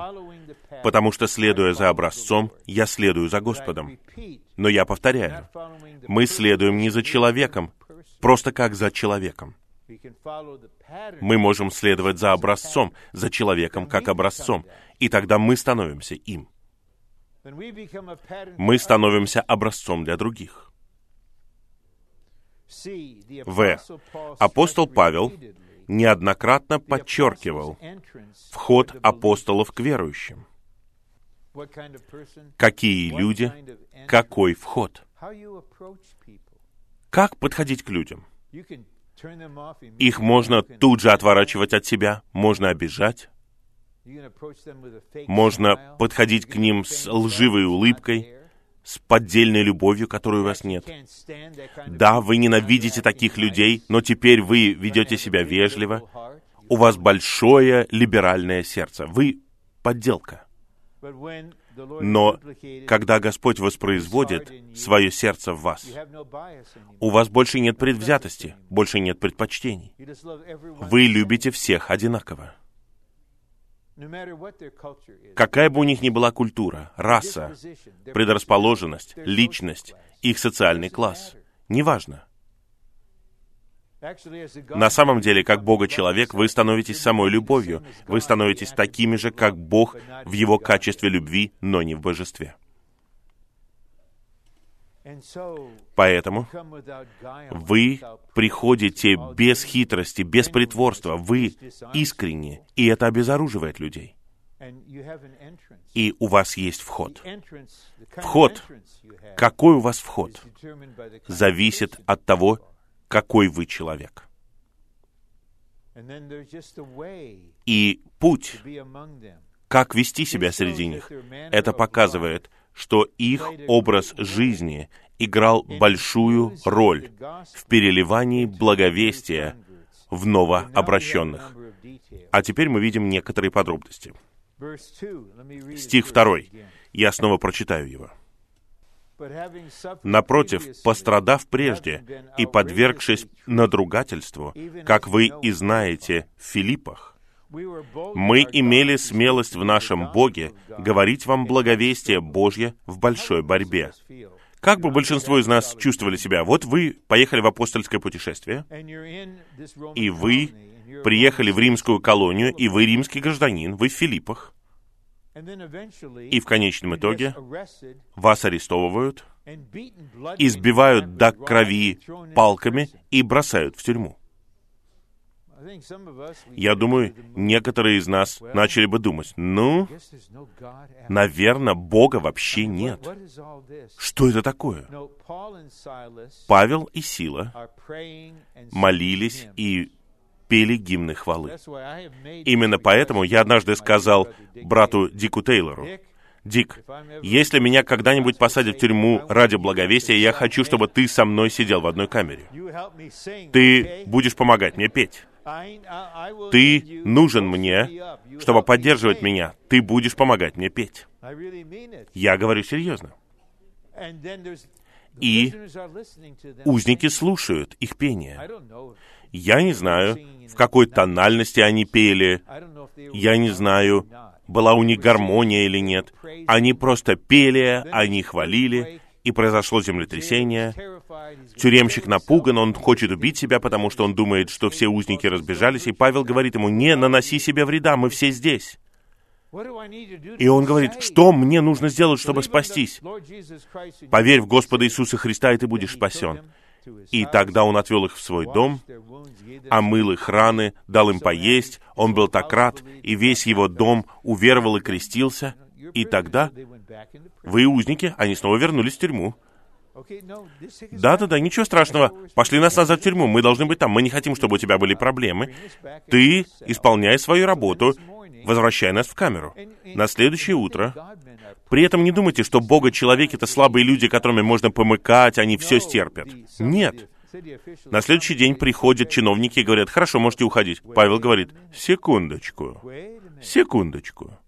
Потому что, следуя за образцом, я следую за Господом. Но я повторяю, мы следуем не за человеком, просто как за человеком. Мы можем следовать за образцом, за человеком как образцом, и тогда мы становимся им. Мы становимся образцом для других. В. Апостол Павел неоднократно подчеркивал вход апостолов к верующим. Какие люди, какой вход. Как подходить к людям? Их можно тут же отворачивать от себя, можно обижать, можно подходить к ним с лживой улыбкой, с поддельной любовью, которой у вас нет. Да, вы ненавидите таких людей, но теперь вы ведете себя вежливо. У вас большое либеральное сердце. Вы подделка. Но когда Господь воспроизводит свое сердце в вас, у вас больше нет предвзятости, больше нет предпочтений. Вы любите всех одинаково. Какая бы у них ни была культура, раса, предрасположенность, личность, их социальный класс, неважно. На самом деле, как Бога-человек, вы становитесь самой любовью. Вы становитесь такими же, как Бог в его качестве любви, но не в божестве. Поэтому вы приходите без хитрости, без притворства, вы искренне, и это обезоруживает людей. И у вас есть вход. Вход, какой у вас вход, зависит от того, какой вы человек. И путь, как вести себя среди них, это показывает, что их образ жизни играл большую роль в переливании благовестия в новообращенных. А теперь мы видим некоторые подробности. Стих второй. Я снова прочитаю его. Напротив, пострадав прежде и подвергшись надругательству, как вы и знаете в Филиппах, мы имели смелость в нашем Боге говорить вам благовестие Божье в большой борьбе. Как бы большинство из нас чувствовали себя? Вот вы поехали в апостольское путешествие, и вы приехали в римскую колонию, и вы римский гражданин, вы в Филиппах, и в конечном итоге вас арестовывают, избивают до крови палками и бросают в тюрьму. Я думаю, некоторые из нас начали бы думать, ну, наверное, Бога вообще нет. Что это такое? Павел и Сила молились и пели гимны хвалы. Именно поэтому я однажды сказал брату Дику Тейлору, Дик, если меня когда-нибудь посадят в тюрьму ради благовестия, я хочу, чтобы ты со мной сидел в одной камере. Ты будешь помогать мне петь. Ты нужен мне, чтобы поддерживать меня. Ты будешь помогать мне петь. Я говорю серьезно. И узники слушают их пение. Я не знаю, в какой тональности они пели. Я не знаю, была у них гармония или нет. Они просто пели, они хвалили, и произошло землетрясение. Тюремщик напуган, он хочет убить себя, потому что он думает, что все узники разбежались, и Павел говорит ему, не наноси себе вреда, мы все здесь. И он говорит, что мне нужно сделать, чтобы спастись? Поверь в Господа Иисуса Христа, и ты будешь спасен. И тогда он отвел их в свой дом, омыл их раны, дал им поесть, он был так рад, и весь его дом уверовал и крестился. И тогда вы узники, они снова вернулись в тюрьму. Да-да-да, ничего страшного. Пошли нас назад в тюрьму, мы должны быть там. Мы не хотим, чтобы у тебя были проблемы. Ты исполняй свою работу, возвращай нас в камеру. На следующее утро при этом не думайте, что Бога человеки — это слабые люди, которыми можно помыкать, они все стерпят. Нет. На следующий день приходят чиновники и говорят, хорошо, можете уходить. Павел говорит, секундочку, секундочку.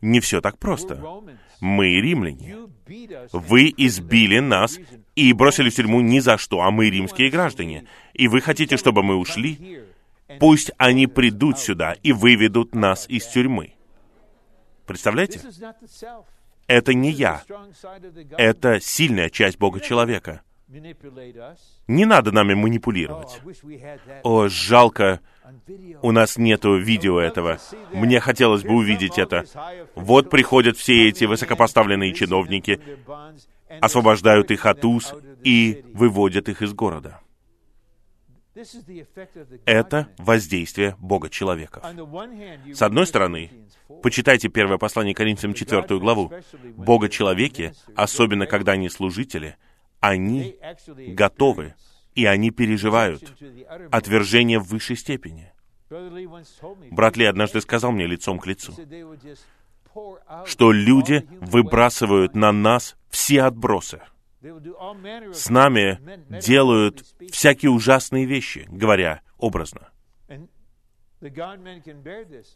Не все так просто. Мы римляне. Вы избили нас и бросили в тюрьму ни за что, а мы римские граждане. И вы хотите, чтобы мы ушли? Пусть они придут сюда и выведут нас из тюрьмы. Представляете? Это не я. Это сильная часть Бога человека. Не надо нами манипулировать. О, жалко, у нас нету видео этого. Мне хотелось бы увидеть это. Вот приходят все эти высокопоставленные чиновники, освобождают их от уз и выводят их из города. Это воздействие Бога человеков. С одной стороны, почитайте первое послание Коринфянам 4 главу. Бога человеки, особенно когда они служители, они готовы, и они переживают отвержение в высшей степени. Брат Ли однажды сказал мне лицом к лицу, что люди выбрасывают на нас все отбросы — с нами делают всякие ужасные вещи, говоря образно.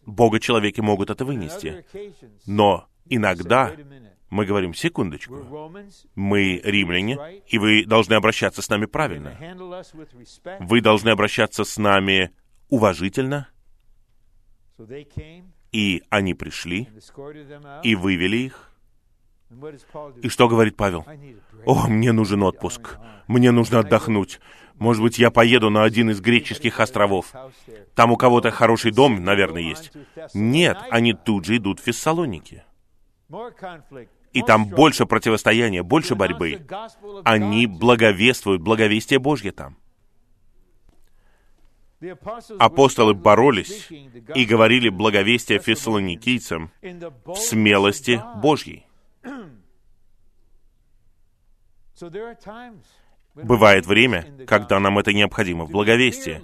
Бога человеки могут это вынести. Но иногда мы говорим, секундочку, мы римляне, и вы должны обращаться с нами правильно. Вы должны обращаться с нами уважительно. И они пришли и вывели их. И что говорит Павел? «О, мне нужен отпуск. Мне нужно отдохнуть. Может быть, я поеду на один из греческих островов. Там у кого-то хороший дом, наверное, есть». Нет, они тут же идут в Фессалоники. И там больше противостояния, больше борьбы. Они благовествуют, благовестие Божье там. Апостолы боролись и говорили благовестие фессалоникийцам в смелости Божьей. Бывает время, когда нам это необходимо в благовестии.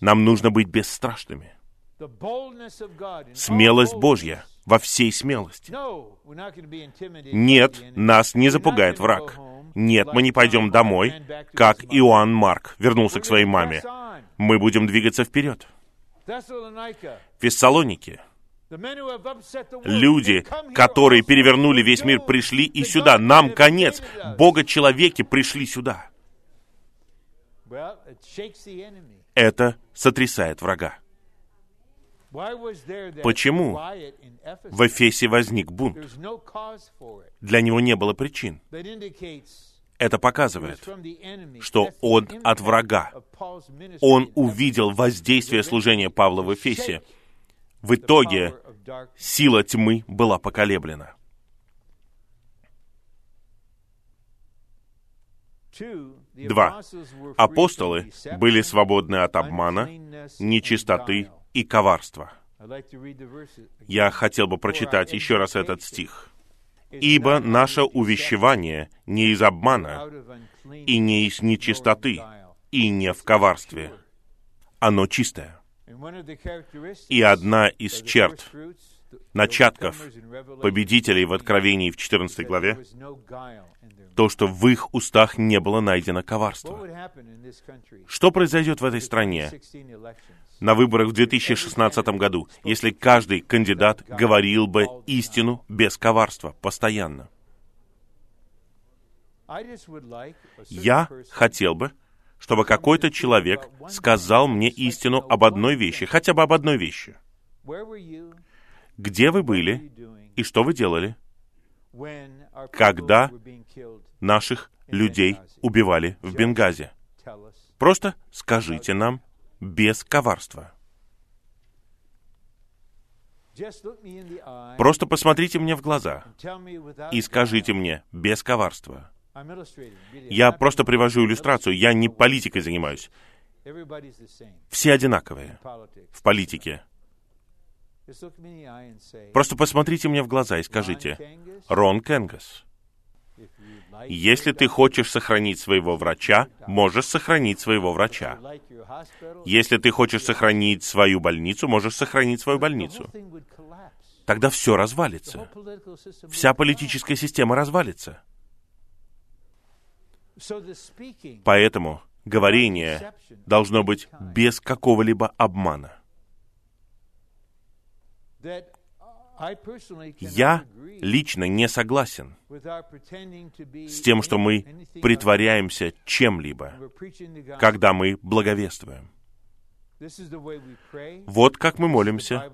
Нам нужно быть бесстрашными. Смелость Божья во всей смелости. Нет, нас не запугает враг. Нет, мы не пойдем домой, как Иоанн Марк вернулся к своей маме. Мы будем двигаться вперед. Фессалоники — Люди, которые перевернули весь мир, пришли и сюда. Нам конец. Бога-человеки пришли сюда. Это сотрясает врага. Почему в Эфесе возник бунт? Для него не было причин. Это показывает, что он от врага. Он увидел воздействие служения Павла в Эфесе в итоге сила тьмы была поколеблена. Два. Апостолы были свободны от обмана, нечистоты и коварства. Я хотел бы прочитать еще раз этот стих. «Ибо наше увещевание не из обмана, и не из нечистоты, и не в коварстве, оно чистое. И одна из черт начатков победителей в Откровении в 14 главе, то, что в их устах не было найдено коварство. Что произойдет в этой стране на выборах в 2016 году, если каждый кандидат говорил бы истину без коварства, постоянно? Я хотел бы, чтобы какой-то человек сказал мне истину об одной вещи, хотя бы об одной вещи. Где вы были и что вы делали, когда наших людей убивали в Бенгазе? Просто скажите нам без коварства. Просто посмотрите мне в глаза и скажите мне без коварства. Я просто привожу иллюстрацию, я не политикой занимаюсь. Все одинаковые в политике. Просто посмотрите мне в глаза и скажите, Рон Кенгас, если ты хочешь сохранить своего врача, можешь сохранить своего врача. Если ты хочешь сохранить свою больницу, можешь сохранить свою больницу. Тогда все развалится. Вся политическая система развалится. Поэтому говорение должно быть без какого-либо обмана. Я лично не согласен с тем, что мы притворяемся чем-либо, когда мы благовествуем. Вот как мы молимся.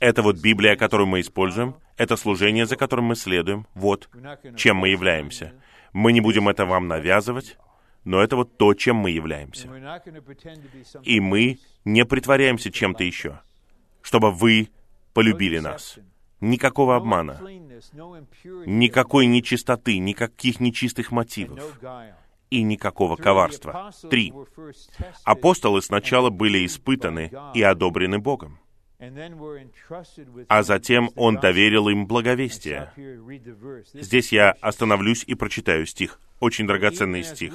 Это вот Библия, которую мы используем. Это служение, за которым мы следуем. Вот чем мы являемся. Мы не будем это вам навязывать, но это вот то, чем мы являемся. И мы не притворяемся чем-то еще, чтобы вы полюбили нас. Никакого обмана, никакой нечистоты, никаких нечистых мотивов и никакого коварства. Три. Апостолы сначала были испытаны и одобрены Богом а затем Он доверил им благовестие. Здесь я остановлюсь и прочитаю стих, очень драгоценный стих.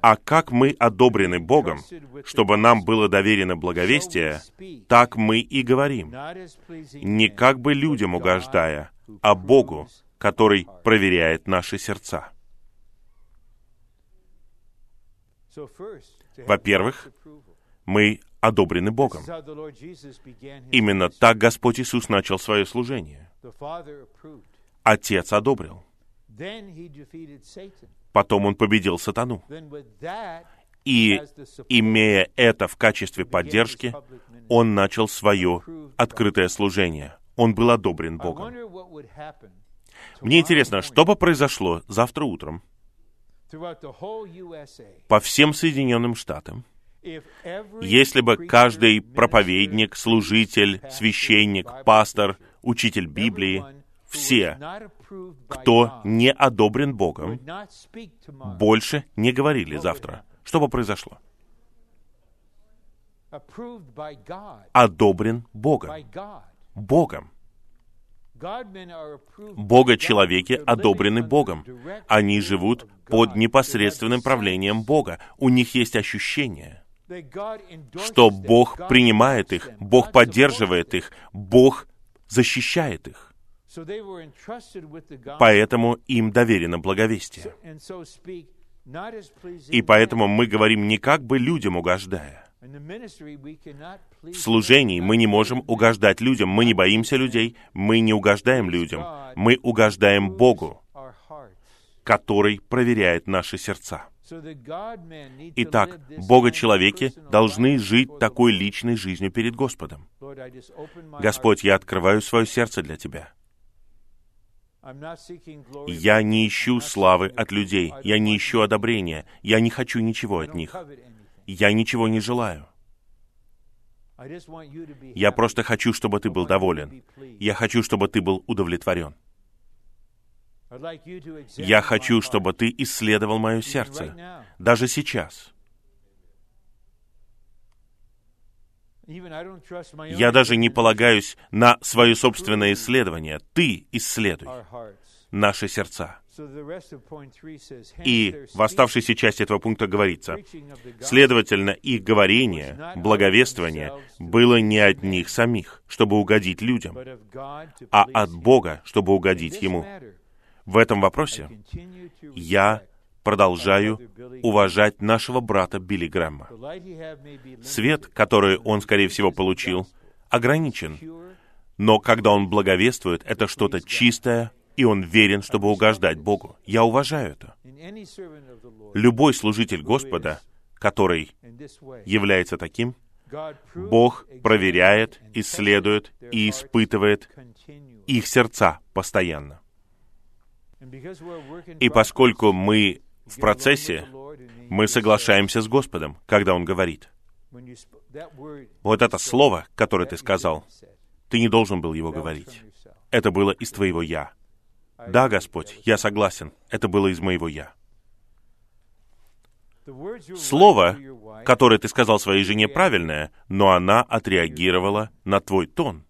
«А как мы одобрены Богом, чтобы нам было доверено благовестие, так мы и говорим, не как бы людям угождая, а Богу, который проверяет наши сердца». Во-первых, мы одобрены Богом. Именно так Господь Иисус начал свое служение. Отец одобрил. Потом он победил сатану. И, имея это в качестве поддержки, он начал свое открытое служение. Он был одобрен Богом. Мне интересно, что бы произошло завтра утром по всем Соединенным Штатам, если бы каждый проповедник, служитель, священник, пастор, учитель Библии, все, кто не одобрен Богом, больше не говорили завтра, что бы произошло? Одобрен Богом. Богом. Бога-человеки одобрены Богом. Они живут под непосредственным правлением Бога. У них есть ощущение, что Бог принимает их, Бог поддерживает их, Бог защищает их. Поэтому им доверено благовестие. И поэтому мы говорим не как бы людям угождая. В служении мы не можем угождать людям, мы не боимся людей, мы не угождаем людям, мы угождаем Богу, который проверяет наши сердца. Итак, Бога-человеки должны жить такой личной жизнью перед Господом. Господь, я открываю свое сердце для Тебя. Я не ищу славы от людей, я не ищу одобрения, я не хочу ничего от них. Я ничего не желаю. Я просто хочу, чтобы ты был доволен. Я хочу, чтобы ты был удовлетворен. Я хочу, чтобы ты исследовал мое сердце, даже сейчас. Я даже не полагаюсь на свое собственное исследование. Ты исследуй наши сердца. И в оставшейся части этого пункта говорится, следовательно, их говорение, благовествование было не от них самих, чтобы угодить людям, а от Бога, чтобы угодить Ему. В этом вопросе я продолжаю уважать нашего брата Билли Грэмма. Свет, который он, скорее всего, получил, ограничен, но когда он благовествует, это что-то чистое, и он верен, чтобы угождать Богу. Я уважаю это. Любой служитель Господа, который является таким, Бог проверяет, исследует и испытывает их сердца постоянно. И поскольку мы в процессе, мы соглашаемся с Господом, когда Он говорит. Вот это слово, которое ты сказал, ты не должен был его говорить. Это было из твоего «я». Да, Господь, я согласен. Это было из моего «я». Слово, которое ты сказал своей жене, правильное, но она отреагировала на твой тон.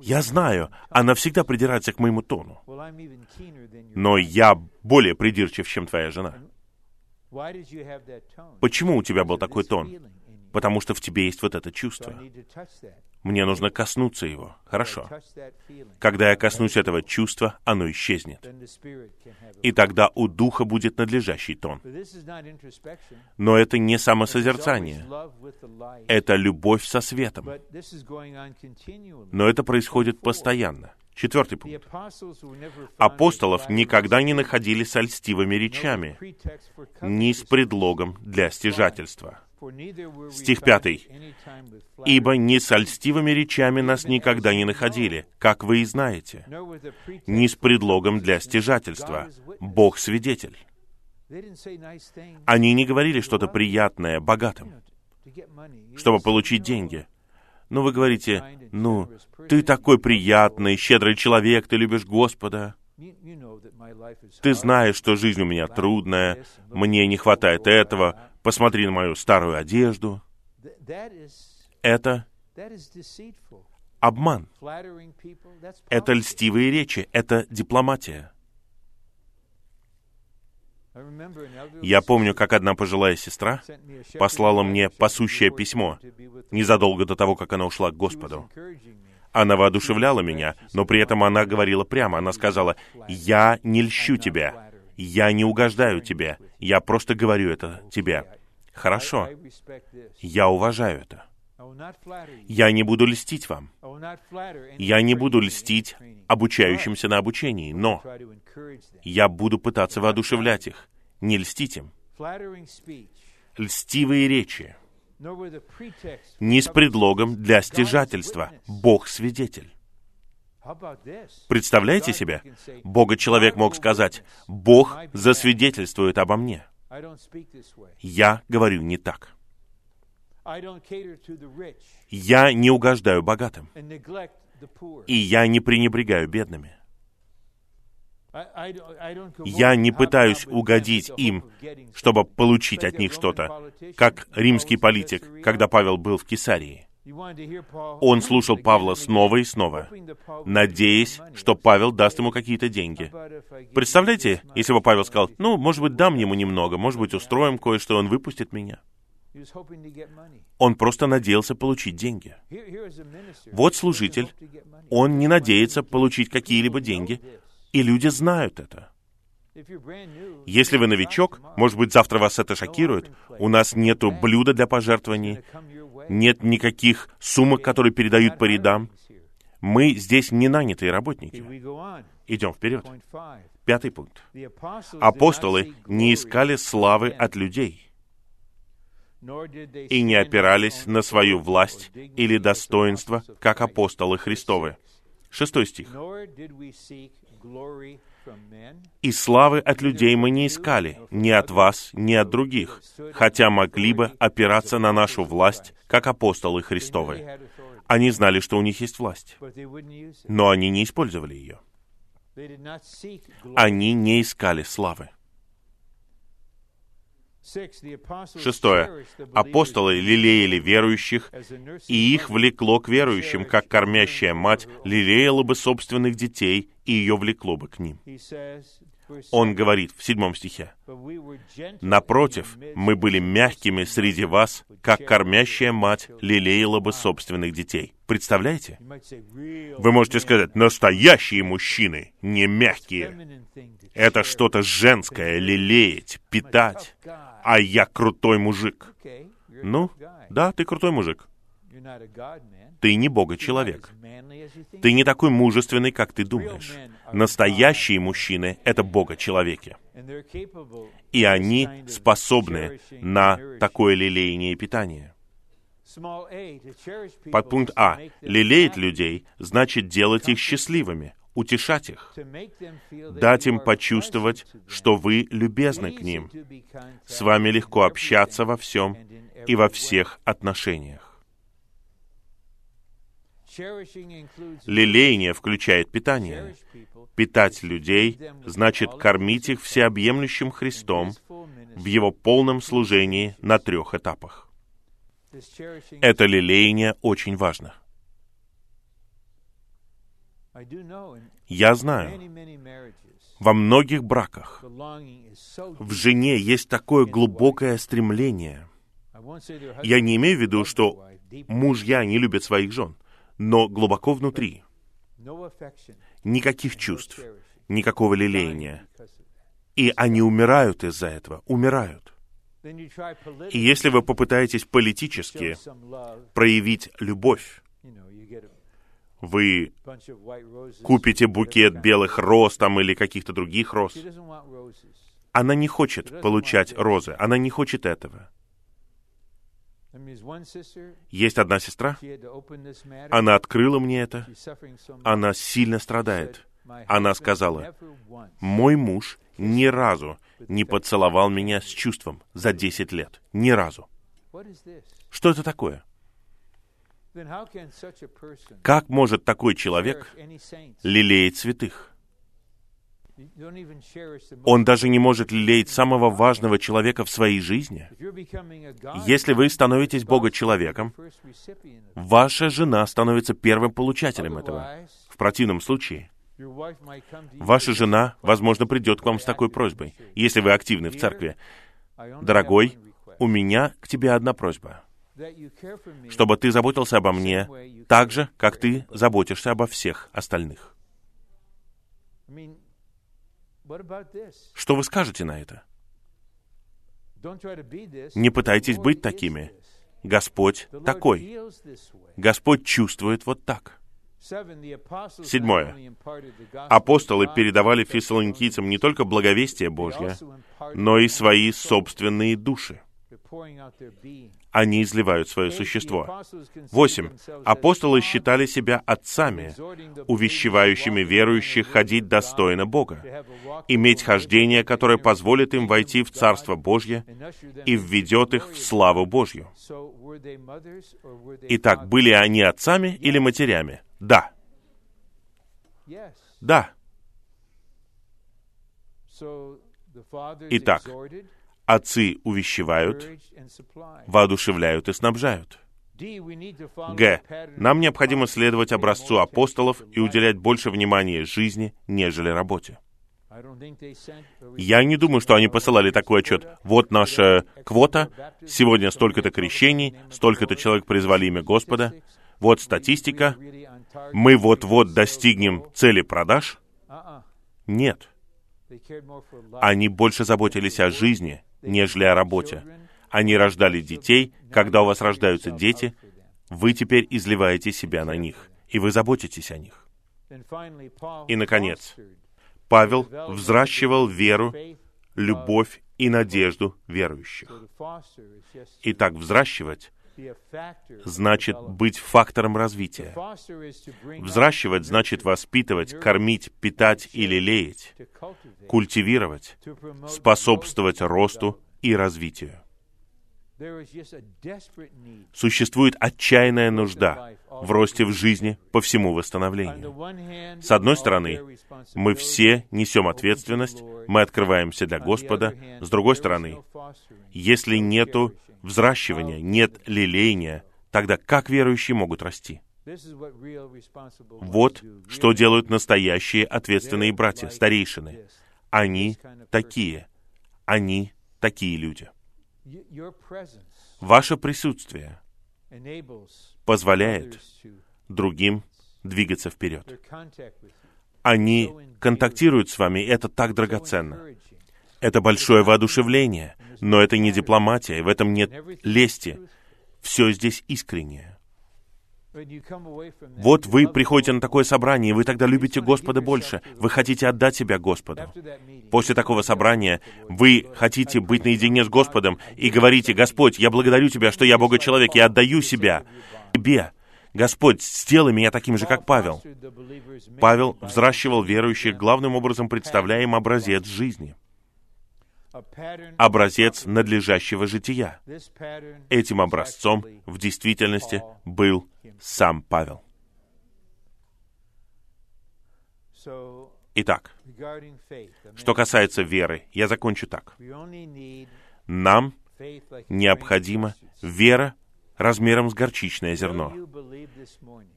Я знаю, она всегда придирается к моему тону. Но я более придирчив, чем твоя жена. Почему у тебя был такой тон? Потому что в тебе есть вот это чувство. Мне нужно коснуться его. Хорошо. Когда я коснусь этого чувства, оно исчезнет. И тогда у духа будет надлежащий тон. Но это не самосозерцание. Это любовь со светом. Но это происходит постоянно. Четвертый пункт. Апостолов никогда не находили с льстивыми речами, ни с предлогом для стяжательства. Стих пятый. «Ибо ни с льстивыми речами нас никогда не находили, как вы и знаете, ни с предлогом для стяжательства. Бог свидетель». Они не говорили что-то приятное богатым, чтобы получить деньги. Но вы говорите, ну, ты такой приятный, щедрый человек, ты любишь Господа. Ты знаешь, что жизнь у меня трудная, мне не хватает этого, посмотри на мою старую одежду. Это обман. Это льстивые речи, это дипломатия. Я помню, как одна пожилая сестра послала мне пасущее письмо незадолго до того, как она ушла к Господу. Она воодушевляла меня, но при этом она говорила прямо. Она сказала, «Я не льщу тебя, я не угождаю тебе, я просто говорю это тебе». Хорошо, я уважаю это. Я не буду льстить вам. Я не буду льстить обучающимся на обучении, но я буду пытаться воодушевлять их. Не льстить им. Льстивые речи. Не с предлогом для стяжательства. Бог свидетель. Представляете себе? Бога человек мог сказать, Бог засвидетельствует обо мне. Я говорю не так. Я не угождаю богатым. И я не пренебрегаю бедными. Я не пытаюсь угодить им, чтобы получить от них что-то, как римский политик, когда Павел был в Кесарии. Он слушал Павла снова и снова, надеясь, что Павел даст ему какие-то деньги. Представляете, если бы Павел сказал, ну, может быть, дам ему немного, может быть, устроим кое-что, он выпустит меня. Он просто надеялся получить деньги. Вот служитель, он не надеется получить какие-либо деньги, и люди знают это. Если вы новичок, может быть, завтра вас это шокирует, у нас нету блюда для пожертвований, нет никаких сумок, которые передают по рядам. Мы здесь не нанятые работники. Идем вперед. Пятый пункт. Апостолы не искали славы от людей и не опирались на свою власть или достоинство, как апостолы Христовы. Шестой стих. И славы от людей мы не искали, ни от вас, ни от других, хотя могли бы опираться на нашу власть, как апостолы Христовы. Они знали, что у них есть власть, но они не использовали ее. Они не искали славы. Шестое. Апостолы лелеяли верующих, и их влекло к верующим, как кормящая мать лелеяла бы собственных детей, и ее влекло бы к ним. Он говорит в седьмом стихе, «Напротив, мы были мягкими среди вас, как кормящая мать лелеяла бы собственных детей». Представляете? Вы можете сказать, настоящие мужчины, не мягкие. Это что-то женское, лелеять, питать. А я крутой мужик. Ну, да, ты крутой мужик. Ты не Бога-человек. Ты не такой мужественный, как ты думаешь. Настоящие мужчины — это Бога-человеки. И они способны на такое лелеяние и питание. Подпункт А. Лелеять людей значит делать их счастливыми, утешать их, дать им почувствовать, что вы любезны к ним. С вами легко общаться во всем и во всех отношениях. Лелеяние включает питание. Питать людей значит кормить их всеобъемлющим Христом в Его полном служении на трех этапах. Это лелеяние очень важно. Я знаю, во многих браках в жене есть такое глубокое стремление. Я не имею в виду, что мужья не любят своих жен но глубоко внутри. Никаких чувств, никакого лелеяния. И они умирают из-за этого, умирают. И если вы попытаетесь политически проявить любовь, вы купите букет белых роз там или каких-то других роз. Она не хочет получать розы, она не хочет этого. Есть одна сестра, она открыла мне это, она сильно страдает. Она сказала, мой муж ни разу не поцеловал меня с чувством за 10 лет. Ни разу. Что это такое? Как может такой человек лелеять святых? Он даже не может лелеять самого важного человека в своей жизни. Если вы становитесь Бога-человеком, ваша жена становится первым получателем этого. В противном случае, ваша жена, возможно, придет к вам с такой просьбой, если вы активны в церкви. «Дорогой, у меня к тебе одна просьба, чтобы ты заботился обо мне так же, как ты заботишься обо всех остальных». Что вы скажете на это? Не пытайтесь быть такими. Господь такой. Господь чувствует вот так. Седьмое. Апостолы передавали фессалоникийцам не только благовестие Божье, но и свои собственные души они изливают свое существо. Восемь. Апостолы считали себя отцами, увещевающими верующих ходить достойно Бога, иметь хождение, которое позволит им войти в Царство Божье и введет их в славу Божью. Итак, были они отцами или матерями? Да. Да. Итак, Отцы увещевают, воодушевляют и снабжают. Г. Нам необходимо следовать образцу апостолов и уделять больше внимания жизни, нежели работе. Я не думаю, что они посылали такой отчет. Вот наша квота, сегодня столько-то крещений, столько-то человек призвали имя Господа, вот статистика, мы вот-вот достигнем цели продаж. Нет. Они больше заботились о жизни, нежели о работе. Они рождали детей. Когда у вас рождаются дети, вы теперь изливаете себя на них, и вы заботитесь о них. И, наконец, Павел взращивал веру, любовь и надежду верующих. Итак, взращивать значит быть фактором развития. Взращивать значит воспитывать, кормить, питать или лелеять, культивировать, способствовать росту и развитию. Существует отчаянная нужда в росте в жизни по всему восстановлению. С одной стороны, мы все несем ответственность, мы открываемся для Господа. С другой стороны, если нету взращивания, нет лелеяния, тогда как верующие могут расти? Вот что делают настоящие ответственные братья, старейшины. Они такие. Они такие люди. Ваше присутствие позволяет другим двигаться вперед. Они контактируют с вами, и это так драгоценно. Это большое воодушевление, но это не дипломатия, в этом нет лести. Все здесь искреннее. Вот вы приходите на такое собрание, и вы тогда любите Господа больше. Вы хотите отдать себя Господу. После такого собрания вы хотите быть наедине с Господом и говорите, «Господь, я благодарю Тебя, что я Бога человек, я отдаю себя Тебе. Господь, сделай меня таким же, как Павел». Павел взращивал верующих, главным образом представляя им образец жизни образец надлежащего жития. Этим образцом в действительности был сам Павел. Итак, что касается веры, я закончу так. Нам необходима вера размером с горчичное зерно.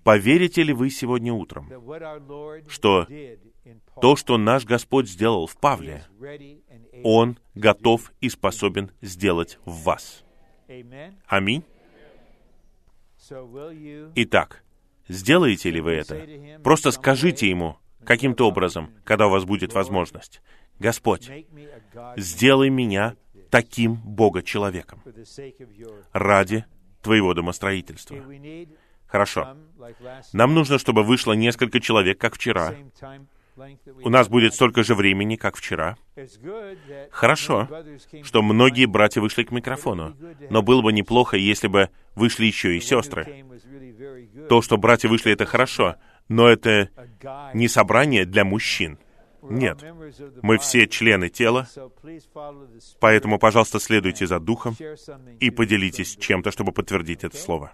Поверите ли вы сегодня утром, что то, что наш Господь сделал в Павле, Он готов и способен сделать в вас? Аминь. Итак, сделаете ли вы это? Просто скажите Ему каким-то образом, когда у вас будет возможность. Господь, сделай меня таким Бога-человеком ради Твоего домостроительства. Хорошо. Нам нужно, чтобы вышло несколько человек, как вчера. У нас будет столько же времени, как вчера. Хорошо, что многие братья вышли к микрофону, но было бы неплохо, если бы вышли еще и сестры. То, что братья вышли, это хорошо, но это не собрание для мужчин. Нет. Мы все члены тела, поэтому, пожалуйста, следуйте за Духом и поделитесь чем-то, чтобы подтвердить это слово.